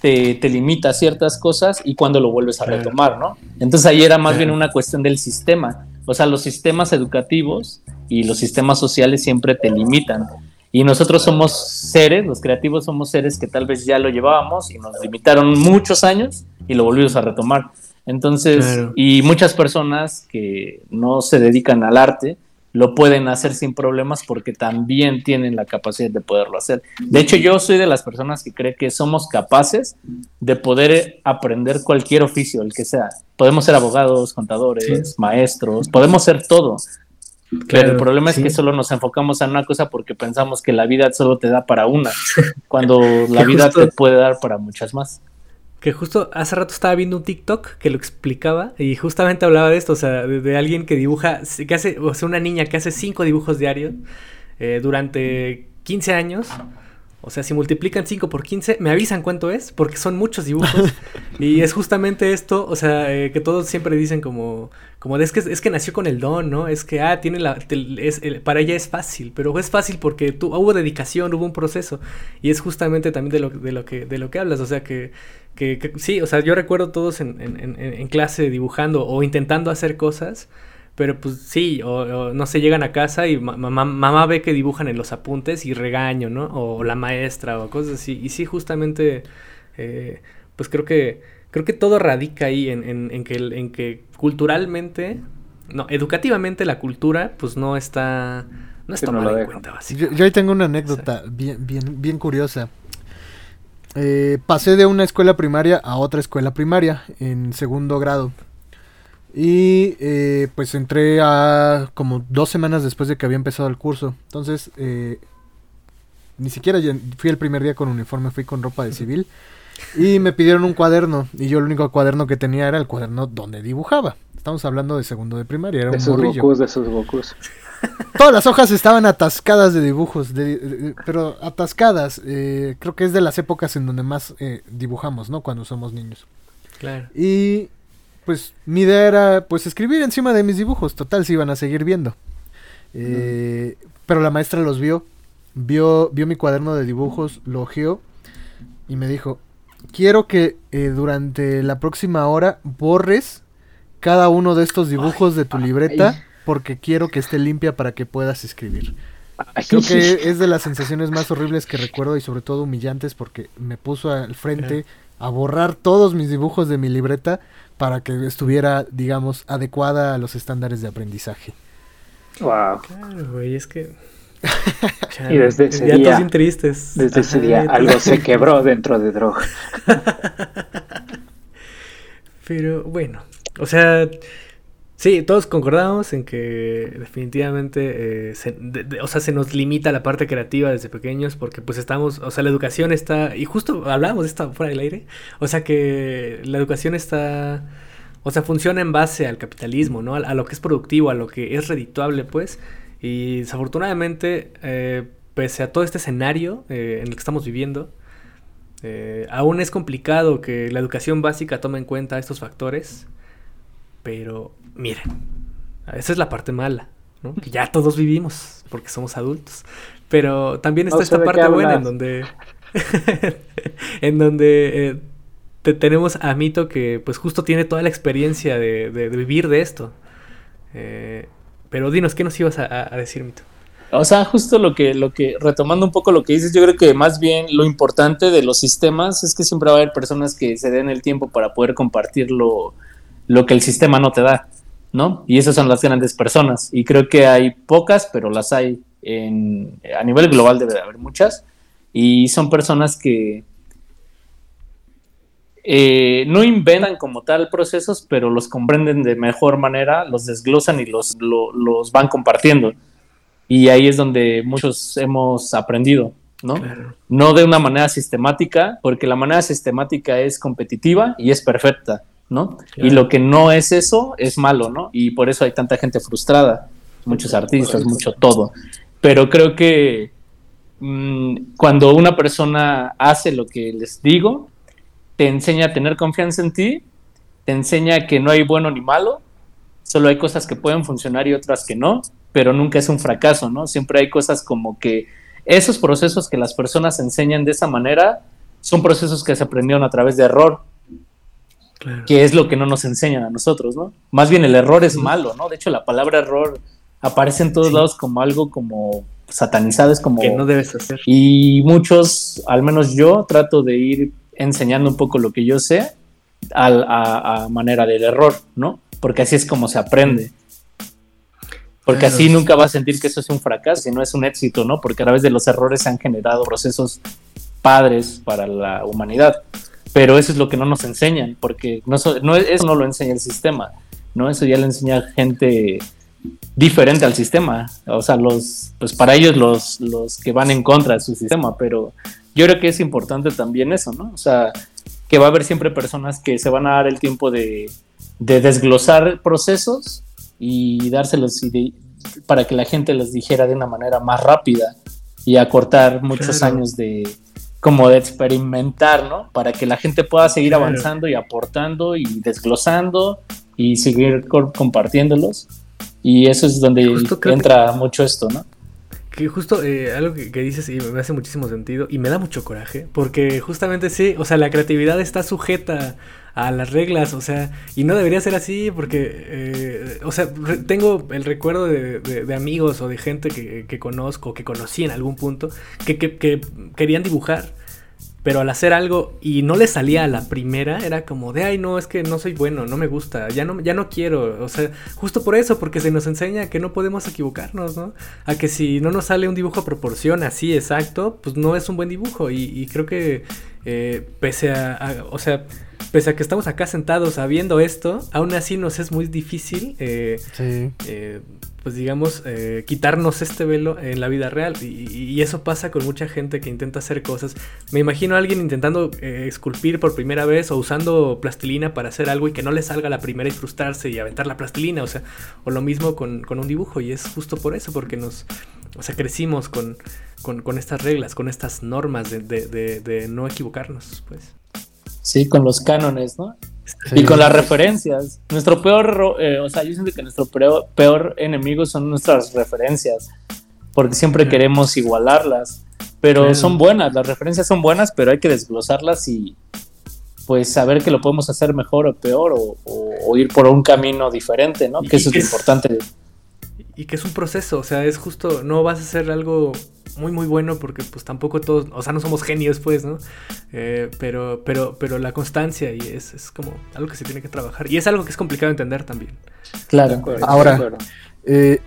te, te, limita ciertas cosas y cuando lo vuelves a retomar, ¿no? Entonces ahí era más bien una cuestión del sistema. O sea, los sistemas educativos y los sistemas sociales siempre te limitan. Y nosotros somos seres, los creativos somos seres que tal vez ya lo llevábamos y nos limitaron muchos años y lo volvimos a retomar. Entonces, claro. y muchas personas que no se dedican al arte, lo pueden hacer sin problemas porque también tienen la capacidad de poderlo hacer. De hecho, yo soy de las personas que cree que somos capaces de poder aprender cualquier oficio, el que sea. Podemos ser abogados, contadores, sí. maestros, podemos ser todo. Claro, Pero el problema sí. es que solo nos enfocamos en una cosa porque pensamos que la vida solo te da para una, cuando la vida te puede dar para muchas más. Que justo hace rato estaba viendo un TikTok que lo explicaba y justamente hablaba de esto, o sea, de, de alguien que dibuja, que hace, o sea, una niña que hace cinco dibujos diarios eh, durante 15 años. O sea, si multiplican 5 por 15, me avisan cuánto es, porque son muchos dibujos. y es justamente esto, o sea, eh, que todos siempre dicen como, como de, es que, es que nació con el don, ¿no? Es que, ah, tiene la, es, el, para ella es fácil, pero es fácil porque tu, hubo dedicación, hubo un proceso. Y es justamente también de lo, de lo, que, de lo que hablas, o sea, que, que, que sí, o sea, yo recuerdo todos en, en, en, en clase dibujando o intentando hacer cosas. Pero pues sí, o, o, no se llegan a casa y mamá, mamá ve que dibujan en los apuntes y regaño, ¿no? O, la maestra o cosas así. Y sí, justamente, eh, pues creo que creo que todo radica ahí en, en, en, que, en que culturalmente, no, educativamente la cultura pues no está, no está no en cuenta. Yo, yo, ahí tengo una anécdota bien, bien, bien curiosa. Eh, pasé de una escuela primaria a otra escuela primaria en segundo grado. Y eh, pues entré a como dos semanas después de que había empezado el curso. Entonces, eh, ni siquiera fui el primer día con uniforme, fui con ropa de civil. Y me pidieron un cuaderno. Y yo el único cuaderno que tenía era el cuaderno donde dibujaba. Estamos hablando de segundo de primaria. Era de un esos. Gokus, de esos Gokus. Todas las hojas estaban atascadas de dibujos, de, de, pero atascadas. Eh, creo que es de las épocas en donde más eh, dibujamos, ¿no? Cuando somos niños. Claro. Y pues mi idea era pues escribir encima de mis dibujos, total, se iban a seguir viendo. Eh, no. Pero la maestra los vio, vio, vio mi cuaderno de dibujos, lo ojeó y me dijo, quiero que durante la próxima hora borres cada uno de estos dibujos ay, de tu libreta ay. Porque quiero que esté limpia para que puedas escribir. Creo que es de las sensaciones más horribles que recuerdo y sobre todo humillantes porque me puso al frente a borrar todos mis dibujos de mi libreta para que estuviera, digamos, adecuada a los estándares de aprendizaje. Wow. Claro, güey, es que. y desde ese ya día, tristes. desde ese día algo se quebró dentro de droga. Pero bueno, o sea, sí, todos concordamos en que definitivamente, eh, se, o sea, se nos limita la parte creativa desde pequeños porque pues estamos, o sea, la educación está, y justo hablamos de esto fuera del aire, o sea que la educación está, o sea, funciona en base al capitalismo, ¿no? A, lo que es productivo, a lo que es redituable, pues, y desafortunadamente, eh, pese a todo este escenario eh, en el que estamos viviendo, aún es complicado que la educación básica tome en cuenta estos factores, pero miren, esa es la parte mala, ¿no? Que ya todos vivimos porque somos adultos, pero también está no esta parte buena en donde, en donde eh, te, tenemos a Mito que pues justo tiene toda la experiencia de, de, de vivir de esto. Eh, pero dinos, ¿qué nos ibas a, a, decir, Mito? O sea, justo lo que, lo que, retomando un poco lo que dices, yo creo que más bien lo importante de los sistemas es que siempre va a haber personas que se den el tiempo para poder compartir lo, lo que el sistema no te da, ¿no? Y esas son las grandes personas. Y creo que hay pocas, pero las hay en, a nivel global debe de haber muchas. Y son personas que eh, no inventan como tal procesos, pero los comprenden de mejor manera, los desglosan y los, lo, los van compartiendo. Y ahí es donde muchos hemos aprendido, ¿no? Claro. No de una manera sistemática, porque la manera sistemática es competitiva y es perfecta, ¿no? Claro. Y lo que no es eso es malo, ¿no? Y por eso hay tanta gente frustrada. muchos artistas, mucho todo. Pero creo que mm, cuando una persona hace lo que les digo, te enseña a tener confianza en ti, te enseña que no hay bueno ni malo, solo hay cosas que pueden funcionar y otras que no, pero nunca es un fracaso, ¿no? Siempre hay cosas como que esos procesos que las personas enseñan de esa manera son procesos que se aprendieron a través de error, que es lo que no nos enseñan a nosotros, ¿no? Más bien el error es malo, ¿no? De hecho, la palabra error aparece en todos lados como algo como satanizado, es como... Que no debes hacer. Y muchos, al menos yo, trato de ir enseñando un poco lo que yo sé a, a manera del error, ¿no? Porque así es como se aprende. Porque así nunca va a sentir que eso es un fracaso, sino es un éxito, ¿no? Porque a través de los errores se han generado procesos padres para la humanidad. Pero eso es lo que no nos enseñan, porque no, no, eso no lo enseña el sistema, ¿no? Eso ya le enseña gente diferente al sistema. O sea, los, pues para ellos los, los que van en contra de su sistema, pero yo creo que es importante también eso, ¿no? O sea, que va a haber siempre personas que se van a dar el tiempo de, de desglosar procesos y dárselos para que la gente los dijera de una manera más rápida y acortar muchos años de, como de experimentar, ¿no? Para que la gente pueda seguir avanzando y aportando y desglosando y seguir compartiéndolos. Y eso es donde entra mucho esto, ¿no? Que justo eh, algo que, dices y me hace muchísimo sentido y me da mucho coraje, porque justamente sí, o sea, la creatividad está sujeta a las reglas, o sea, y no debería ser así porque, eh, o sea, tengo el recuerdo de, amigos o de gente que, que, conozco, que conocí en algún punto, que, que querían dibujar pero al hacer algo y no le salía a la primera, era como de, ay, no, es que no soy bueno, no me gusta, ya no, ya no quiero. O sea, justo por eso, porque se nos enseña que no podemos equivocarnos, ¿no? A que si no nos sale un dibujo a proporción así exacto, pues no es un buen dibujo. Y, creo que eh, pese a, o sea, pese a que estamos acá sentados sabiendo esto, aún así nos es muy difícil eh, eh, pues digamos, eh, quitarnos este velo en la vida real. Y, eso pasa con mucha gente que intenta hacer cosas. Me imagino a alguien intentando esculpir por primera vez o usando plastilina para hacer algo y que no le salga la primera y frustrarse y aventar la plastilina. O sea, o lo mismo con, un dibujo. Y es justo por eso, porque nos, o sea, crecimos con, con, estas reglas, con estas normas de, de, de no equivocarnos, pues. Sí, con los cánones, ¿no? Y con las referencias. Nuestro peor, eh, o sea, yo siento que nuestro peor, enemigo son nuestras referencias, porque siempre queremos igualarlas, pero son buenas, las referencias son buenas, pero hay que desglosarlas y pues saber que lo podemos hacer mejor o peor o, ir por un camino diferente, ¿no? Que eso es, es importante. Y que es un proceso, o sea, es justo, no vas a hacer algo muy muy bueno porque pues tampoco todos, o sea, no somos genios pues, ¿no? Eh, pero, pero, pero la constancia y es, es, como algo que se tiene que trabajar y es algo que es complicado de entender también. Claro, ahora, eh,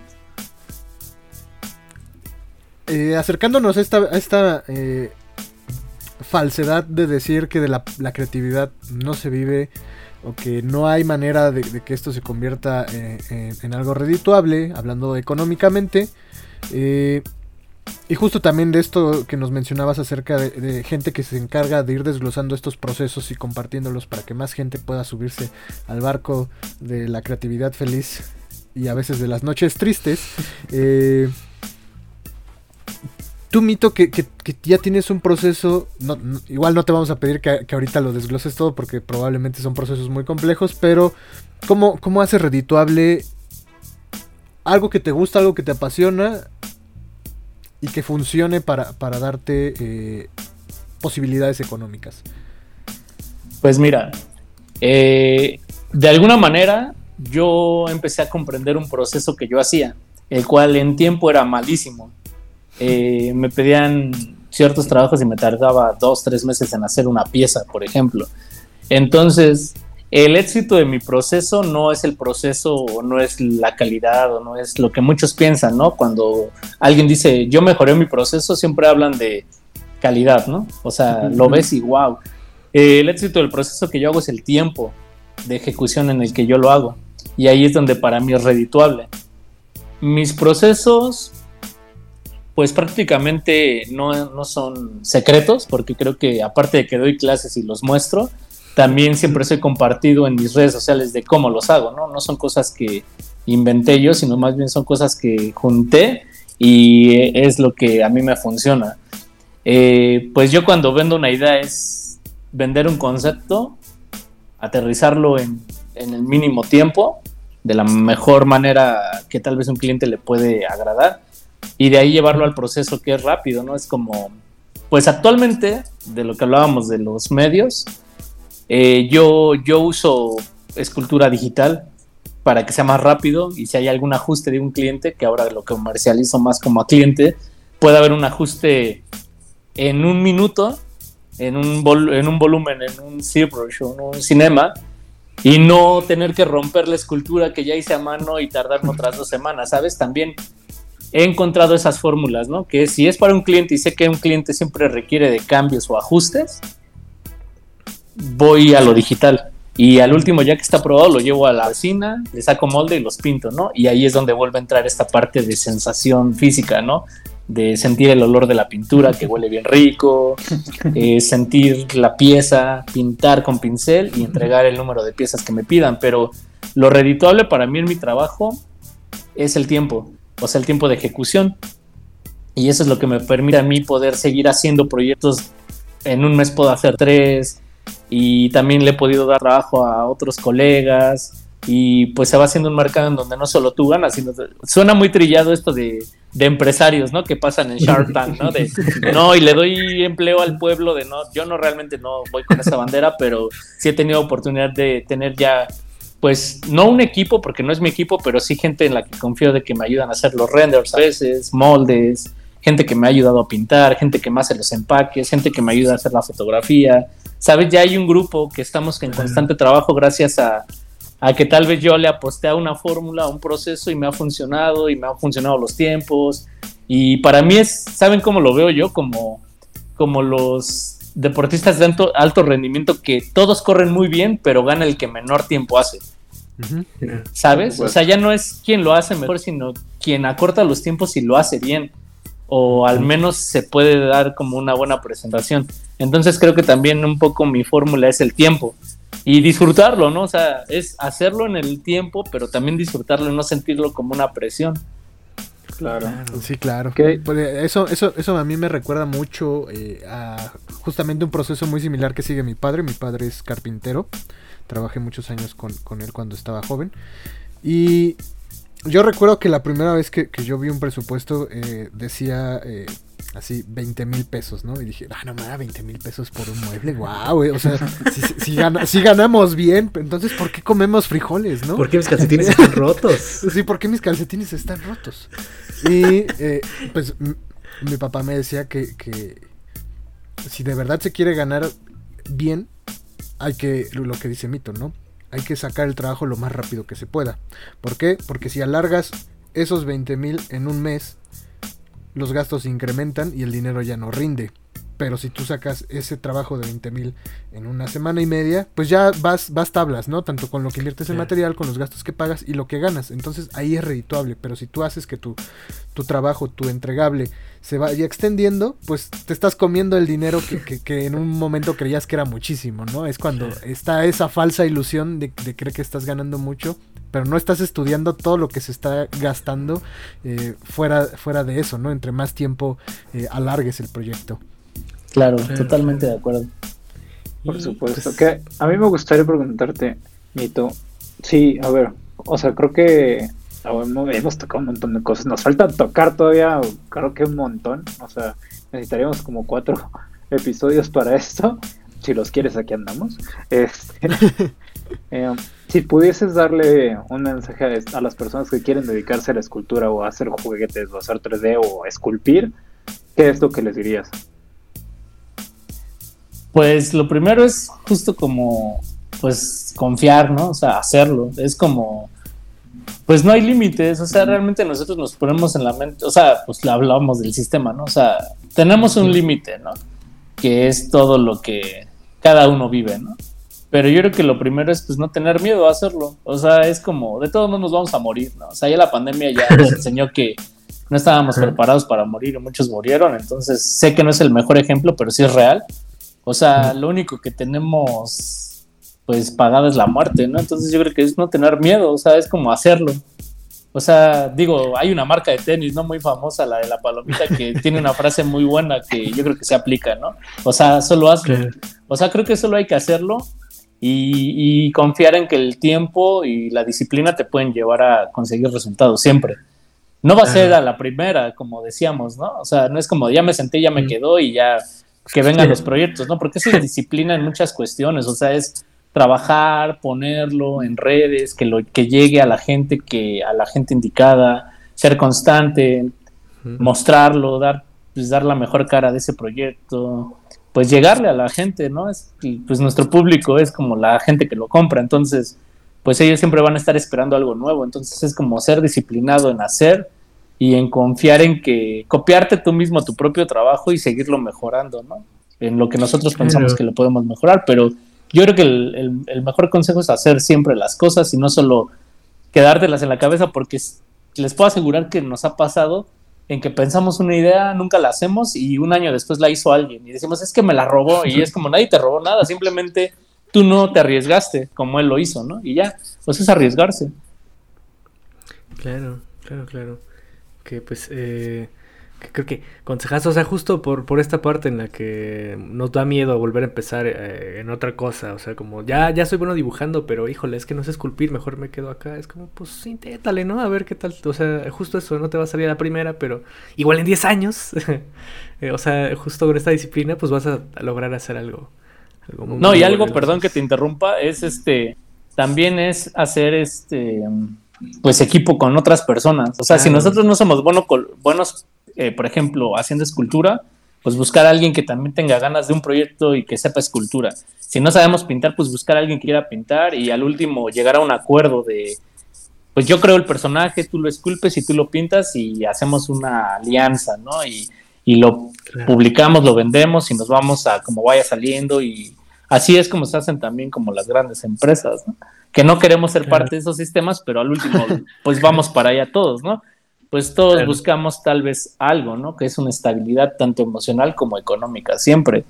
eh, acercándonos a esta, a esta falsedad de decir que de la, creatividad no se vive o que no hay manera de, que esto se convierta en, algo redituable, hablando económicamente, eh, y justo también de esto que nos mencionabas acerca de, gente que se encarga de ir desglosando estos procesos y compartiéndolos para que más gente pueda subirse al barco de la creatividad feliz y a veces de las noches tristes. Eh, tú, Mito, que, ya tienes un proceso, igual no te vamos a pedir que, ahorita lo desgloses todo porque probablemente son procesos muy complejos, pero ¿cómo, cómo haces redituable algo que te gusta, algo que te apasiona y que funcione para, darte eh, posibilidades económicas? Pues mira, eh, de alguna manera yo empecé a comprender un proceso que yo hacía, el cual en tiempo era malísimo. Eh, me pedían ciertos trabajos y me tardaba dos, tres meses en hacer una pieza, por ejemplo. Entonces, el éxito de mi proceso no es el proceso o no es la calidad o no es lo que muchos piensan, ¿no? Cuando alguien dice, yo mejoré mi proceso, siempre hablan de calidad, ¿no? O sea, lo ves y wow. el éxito del proceso que yo hago es el tiempo de ejecución en el que yo lo hago. Y ahí es donde para mí es redituable. Mis procesos, pues prácticamente no, no son secretos, porque creo que aparte de que doy clases y los muestro, también siempre soy compartido en mis redes sociales de cómo los hago, ¿no? No son cosas que, inventé yo, sino más bien son cosas que junté y es lo que a mí me funciona. Eh, pues yo cuando vendo una idea es vender un concepto, aterrizarlo en, en, el mínimo tiempo, de la mejor manera que tal vez un cliente le puede agradar, y de ahí llevarlo al proceso que es rápido, ¿no? Es como, pues actualmente, de lo que hablábamos de los medios, eh, yo, yo uso escultura digital para que sea más rápido y si hay algún ajuste de un cliente, que ahora lo comercializo más como a cliente, puede haber un ajuste en un minuto, en un, en un volumen, en un ZBrush o en un cinema, y no tener que romper la escultura que ya hice a mano y tardarme otras dos semanas, ¿sabes? También he encontrado esas fórmulas, ¿no? Que si es para un cliente y sé que un cliente siempre requiere de cambios o ajustes, voy a lo digital. Y al último, ya que está probado, lo llevo a la cocina, le saco molde y los pinto, ¿no? Y ahí es donde vuelve a entrar esta parte de sensación física, ¿no? De sentir el olor de la pintura que huele bien rico, eh, sentir la pieza, pintar con pincel y entregar el número de piezas que me pidan. Pero lo redituable para mí en mi trabajo es el tiempo, o sea, el tiempo de ejecución. Y eso es lo que me permite a mí poder seguir haciendo proyectos. En un mes puedo hacer tres, y también le he podido dar trabajo a otros colegas y pues se va haciendo un mercado en donde no solo tú ganas, sino suena muy trillado esto de, de empresarios, ¿no? Que pasan en Shark Tank, ¿no? De, no, y le doy empleo al pueblo de no, yo no realmente no voy con esa bandera, pero sí he tenido oportunidad de tener ya, pues, no un equipo, porque no es mi equipo, pero sí gente en la que confío de que me ayudan a hacer los renders a veces, moldes, gente que me ha ayudado a pintar, gente que me hace los empaques, gente que me ayuda a hacer la fotografía, ¿sabes? Ya hay un grupo que estamos en constante trabajo gracias a, que tal vez yo le aposté a una fórmula, a un proceso y me ha funcionado y me han funcionado los tiempos. Y para mí es, ¿saben cómo lo veo yo? Como, como los deportistas de alto, alto rendimiento que todos corren muy bien, pero gana el que menor tiempo hace. ¿Sabes? O sea, ya no es quien lo hace mejor, sino quien acorta los tiempos y lo hace bien o al menos se puede dar como una buena presentación. Entonces creo que también un poco mi fórmula es el tiempo y disfrutarlo, ¿no? O sea, es hacerlo en el tiempo, pero también disfrutarlo y no sentirlo como una presión. Claro. Sí, claro. Pues, eh, eso, eso, eso a mí me recuerda mucho eh, a justamente un proceso muy similar que sigue mi padre. Mi padre es carpintero. Trabajé muchos años con, con él cuando estaba joven. Y yo recuerdo que la primera vez que, yo vi un presupuesto eh, decía eh, así 20 mil pesos, ¿no? Y dije, ah, no me da 20 mil pesos por un mueble, wow, o sea, si, ganamos bien, entonces ¿por qué comemos frijoles, no? ¿Por qué mis calcetines están rotos? Sí, ¿por qué mis calcetines están rotos? Y eh, pues mi papá me decía que, que si de verdad se quiere ganar bien, hay que, lo que dice Mito, ¿no? hay que sacar el trabajo lo más rápido que se pueda. ¿Por qué? Porque si alargas esos 20 mil en un mes, los gastos incrementan y el dinero ya no rinde. Pero si tú sacas ese trabajo de 20 mil en una semana y media, pues ya vas, vas tablas, ¿no? Tanto con lo que inviertes en material, con los gastos que pagas y lo que ganas. Entonces ahí es redituable. Pero si tú haces que tu, tu trabajo, tu entregable, se vaya extendiendo, pues te estás comiendo el dinero que, que, en un momento creías que era muchísimo, ¿no? Es cuando está esa falsa ilusión de, de creer que estás ganando mucho pero no estás estudiando todo lo que se está gastando eh, fuera, fuera de eso, ¿no? Entre más tiempo eh, alargues el proyecto. Claro, totalmente de acuerdo. Por supuesto. Pues, que a mí me gustaría preguntarte, Mito. Sí, a ver, o sea, creo que hemos tocado un montón de cosas. Nos falta tocar todavía, creo que un montón. O sea, necesitaríamos como cuatro episodios para esto. Si los quieres, aquí andamos. Este, eh, si pudieses darle un mensaje a las personas que quieren dedicarse a la escultura o a hacer juguetes o a hacer 3D o a esculpir, ¿qué es lo que les dirías? Pues lo primero es justo como, pues, confiar, ¿no? O sea, hacerlo. Es como, pues no hay límites, o sea, realmente nosotros nos ponemos en la mente, o sea, pues le hablamos del sistema, ¿no? O sea, tenemos un límite, ¿no? Que es todo lo que cada uno vive, ¿no? Pero yo creo que lo primero es pues no tener miedo a hacerlo. O sea, es como, de todos nos vamos a morir, ¿no? O sea, ya la pandemia ya nos enseñó que no estábamos preparados para morir y muchos murieron. Entonces, sé que no es el mejor ejemplo, pero sí es real. O sea, lo único que tenemos pues pagado es la muerte, ¿no? Entonces yo creo que es no tener miedo, o sea, es como hacerlo. O sea, digo, hay una marca de tenis, ¿no? Muy famosa, la de la palomita, que tiene una frase muy buena que yo creo que se aplica, ¿no? O sea, solo hazlo. O sea, creo que solo hay que hacerlo y, confiar en que el tiempo y la disciplina te pueden llevar a conseguir resultados siempre. No va a ser a la primera, como decíamos, ¿no? O sea, no es como ya me senté, ya me quedó y ya que vengan los proyectos, ¿no? Porque es disciplina en muchas cuestiones, o sea, es trabajar, ponerlo en redes, que lo que llegue a la gente que a la gente indicada, ser constante, mostrarlo, dar pues dar la mejor cara de ese proyecto, pues llegarle a la gente, ¿no? Es, pues nuestro público es como la gente que lo compra, entonces, pues ellos siempre van a estar esperando algo nuevo, entonces es como ser disciplinado en hacer y en confiar en que copiarte tú mismo tu propio trabajo y seguirlo mejorando, ¿no? En lo que nosotros pensamos que lo podemos mejorar, pero yo creo que el, el, mejor consejo es hacer siempre las cosas y no solo quedártelas en la cabeza porque les puedo asegurar que nos ha pasado en que pensamos una idea, nunca la hacemos y un año después la hizo alguien y decimos, es que me la robó y es como nadie te robó nada, simplemente tú no te arriesgaste como él lo hizo, ¿no? Y ya, pues es arriesgarse. Claro, claro, claro. Que pues eh, creo que consejazo, o sea, justo por, por esta parte en la que nos da miedo volver a empezar eh, en otra cosa, o sea, como ya, ya soy bueno dibujando, pero híjole, es que no sé esculpir, mejor me quedo acá, es como, pues inténtale, ¿no? A ver qué tal, o sea, justo eso, no te va a salir a la primera, pero igual en 10 años, eh, o sea, justo con esta disciplina, pues vas a, lograr hacer algo. no, y algo, perdón que te interrumpa, es este, también es hacer este pues equipo con otras personas. O sea, si nosotros no somos bueno, buenos eh, por ejemplo, haciendo escultura, pues buscar a alguien que también tenga ganas de un proyecto y que sepa escultura. Si no sabemos pintar, pues buscar a alguien que quiera pintar y al último llegar a un acuerdo de, pues yo creo el personaje, tú lo esculpes y tú lo pintas y hacemos una alianza, ¿no? Y, y lo publicamos, lo vendemos y nos vamos a como vaya saliendo y así es como se hacen también como las grandes empresas, ¿no? Que no queremos ser parte de esos sistemas, pero al último, pues vamos para allá todos, ¿no? pues todos buscamos tal vez algo, ¿no? Que es una estabilidad tanto emocional como económica, siempre.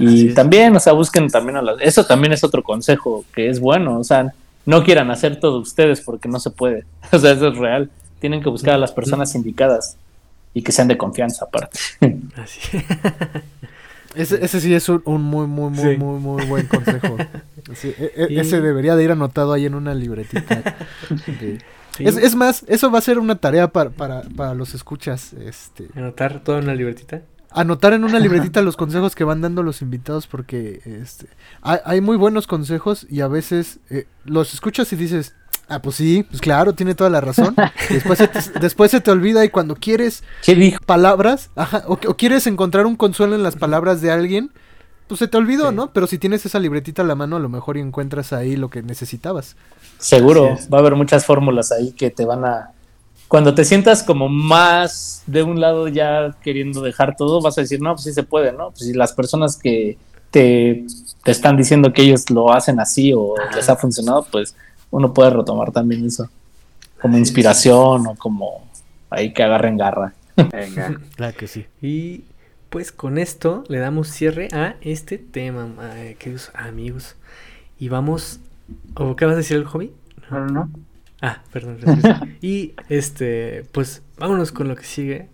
Y también, o sea, busquen también a las... Eso también es otro consejo que es bueno, o sea, no quieran hacer todo ustedes porque no se puede. O sea, eso es real. Tienen que buscar a las personas indicadas y que sean de confianza aparte. Así. ese, ese sí es un, muy, muy, muy, muy, muy buen consejo. E, e, ese debería de ir anotado ahí en una libretita. Es, más, eso va a ser una tarea para, para, los escuchas. Este. ¿Anotar todo en una libretita? Anotar en una libretita los consejos que van dando los invitados porque este, hay, muy buenos consejos y a veces eh, los escuchas y dices, ah, pues sí, pues claro, tiene toda la razón. después, se te, después se te olvida y cuando quieres palabras, o, o, quieres encontrar un consuelo en las palabras de alguien, pues se te olvidó, ¿no? Pero si tienes esa libretita a la mano, a lo mejor encuentras ahí lo que necesitabas. Seguro, va a haber muchas fórmulas ahí que te van a... Cuando te sientas como más de un lado ya queriendo dejar todo, vas a decir, no, pues sí se puede, ¿no? Pues si las personas que te, te están diciendo que ellos lo hacen así o les ha funcionado, pues uno puede retomar también eso como inspiración o como ahí que agarren garra. Venga. claro que sí. Y pues con esto le damos cierre a este tema, queridos amigos. Y vamos. ¿O qué vas a decir el hobby? No, no. Ah, perdón. y este, pues vámonos con lo que sigue.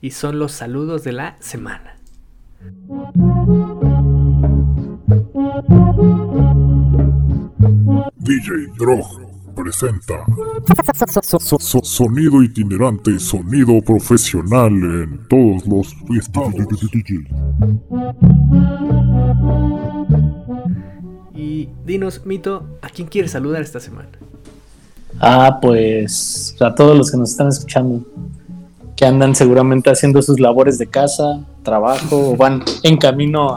Y son los saludos de la semana. DJ Drog presenta Sonido itinerante, sonido profesional en todos los Y dinos, Mito, ¿a quién quieres saludar esta semana? Ah, pues a todos los que nos están escuchando, que andan seguramente haciendo sus labores de casa, trabajo, o van en camino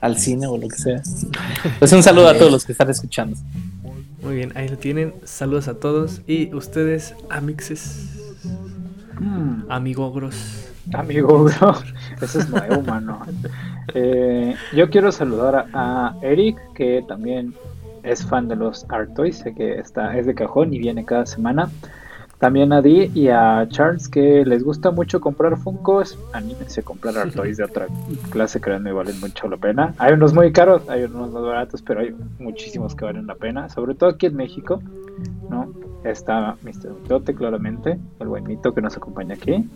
al cine o lo que sea. Pues un saludo a todos los que están escuchando. Muy bien, ahí lo tienen. Saludos a todos. Y ustedes, amixes. Mm. Amigogros. Amigogros. Eso es nuevo, mano. Eh, yo quiero saludar a, Eric, que también es fan de los Art Toys. Sé que está, es de cajón y viene cada semana. También a Dee y a Charles que les gusta mucho comprar Funkos. Anímense a comprar Art Toys de otra clase, créanme, valen mucho la pena. Hay unos muy caros, hay unos más baratos, pero hay muchísimos que valen la pena, sobre todo aquí en México, ¿no? está Mr. Mitote, claramente, el buen mito que nos acompaña aquí.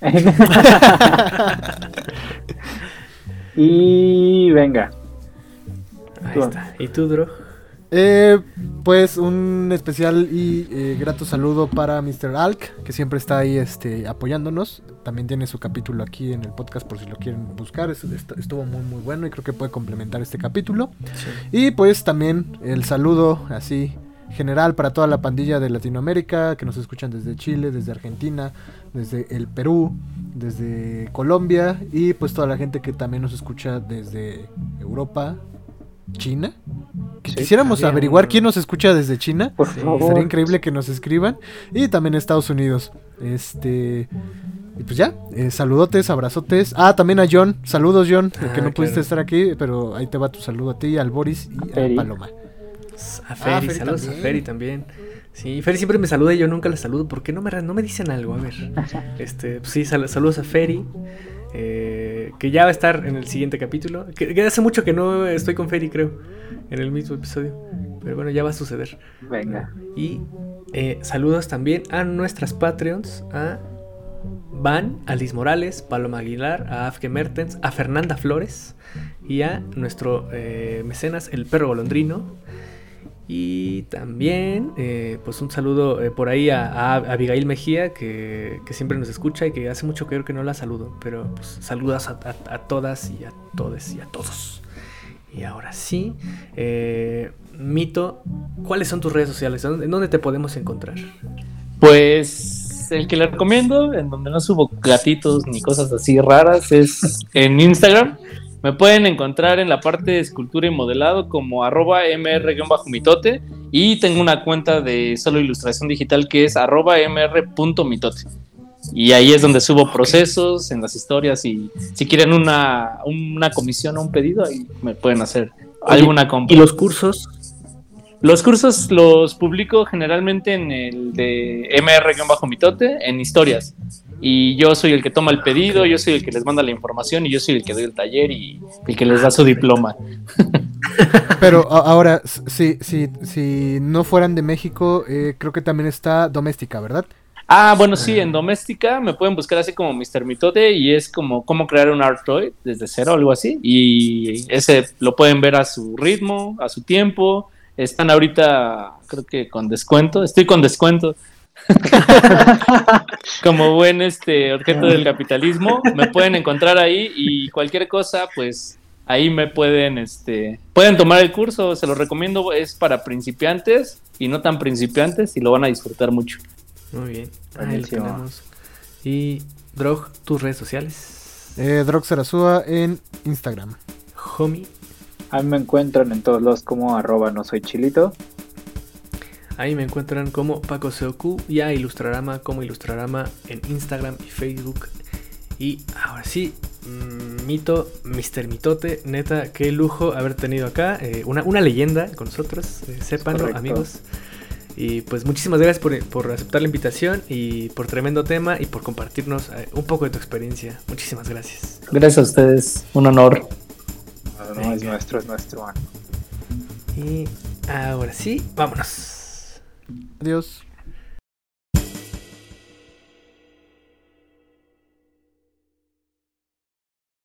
y venga. Ahí está. ¿Y tú, Dro? Eh, pues un especial y eh, grato saludo para Mr. Alk, que siempre está ahí este, apoyándonos. También tiene su capítulo aquí en el podcast por si lo quieren buscar. Es- est- estuvo muy muy bueno y creo que puede complementar este capítulo. Y pues también el saludo así general para toda la pandilla de Latinoamérica que nos escuchan desde Chile, desde Argentina, desde el Perú, desde Colombia y pues toda la gente que también nos escucha desde Europa, China. Que Sí, quisiéramos averiguar quién nos escucha desde China. Por Sí, favor. Sería increíble que nos escriban. Y también Estados Unidos. Este. Y pues ya, eh, saludotes, abrazotes. Ah, también a John. Saludos, John. Ah, que no pudiste estar aquí, pero ahí te va tu saludo a ti, al Boris y a Feri. Paloma. A Feri, Feri saludos también. a Feri también. Sí, Feri siempre me saluda y yo nunca la saludo. ¿Por qué no me, no me dicen algo? A ver. Este, pues sí, sal- saludos a Feri. eh, que ya va a estar en el siguiente capítulo. Que, que hace mucho que no estoy con Feri, creo. En el mismo episodio. Pero bueno, ya va a suceder. Venga. Y eh, saludos también a nuestras Patreons, a Van, a Liz Morales, Paloma Aguilar, a Afke Mertens, a Fernanda Flores y a nuestro eh, mecenas, el perro golondrino. Y también, eh, pues un saludo eh, por ahí a, a Abigail Mejía, que, que siempre nos escucha y que hace mucho que creo que no la saludo. Pero pues saludas a, a- todas y a todos y a todos. Y ahora sí, eh, Mito, ¿cuáles son tus redes sociales? ¿En dónde te podemos encontrar? Pues el que le recomiendo, en donde no subo gatitos ni cosas así raras, es en Instagram. Me pueden encontrar en la parte de escultura y modelado como arroba mr-mitote y tengo una cuenta de solo ilustración digital que es arroba mr.mitote. Y ahí es donde subo procesos en las historias y si quieren una, una comisión o un pedido, ahí me pueden hacer alguna compra. ¿Y los cursos? Los cursos los publico generalmente en el de MR-mitote, en historias. Y yo soy el que toma el pedido, yo soy el que les manda la información y yo soy el que doy el taller y el que les da su diploma. Pero ahora, si, si, si no fueran de México, eh, creo que también está Doméstica, ¿verdad? Ah, bueno, sí, en doméstica me pueden buscar así como Mr. Mitote y es como cómo crear un art toy desde cero o algo así. Y ese lo pueden ver a su ritmo, a su tiempo. Están ahorita, creo que con descuento. Estoy con descuento. como buen este objeto del capitalismo, me pueden encontrar ahí y cualquier cosa, pues ahí me pueden, este, pueden tomar el curso. Se lo recomiendo, es para principiantes y no tan principiantes y lo van a disfrutar mucho. Muy bien, ahí lo tenemos. Y Drog, tus redes sociales. Eh, Drox Sarasúa en Instagram. Homie, A mí me encuentran en todos los como arroba no soy chilito. Ahí me encuentran como Paco Seoku y a Ilustrarama como Ilustrarama en Instagram y Facebook. Y ahora sí, mm, Mito, Mr. Mitote, neta, qué lujo haber tenido acá. eh, una, una leyenda con nosotros, eh, sépanlo, amigos. Y pues muchísimas gracias por, por aceptar la invitación y por tremendo tema y por compartirnos eh, un poco de tu experiencia. Muchísimas gracias. Gracias a ustedes, un honor. No, no, es nuestro, es nuestro. Y ahora sí, vámonos. Adiós.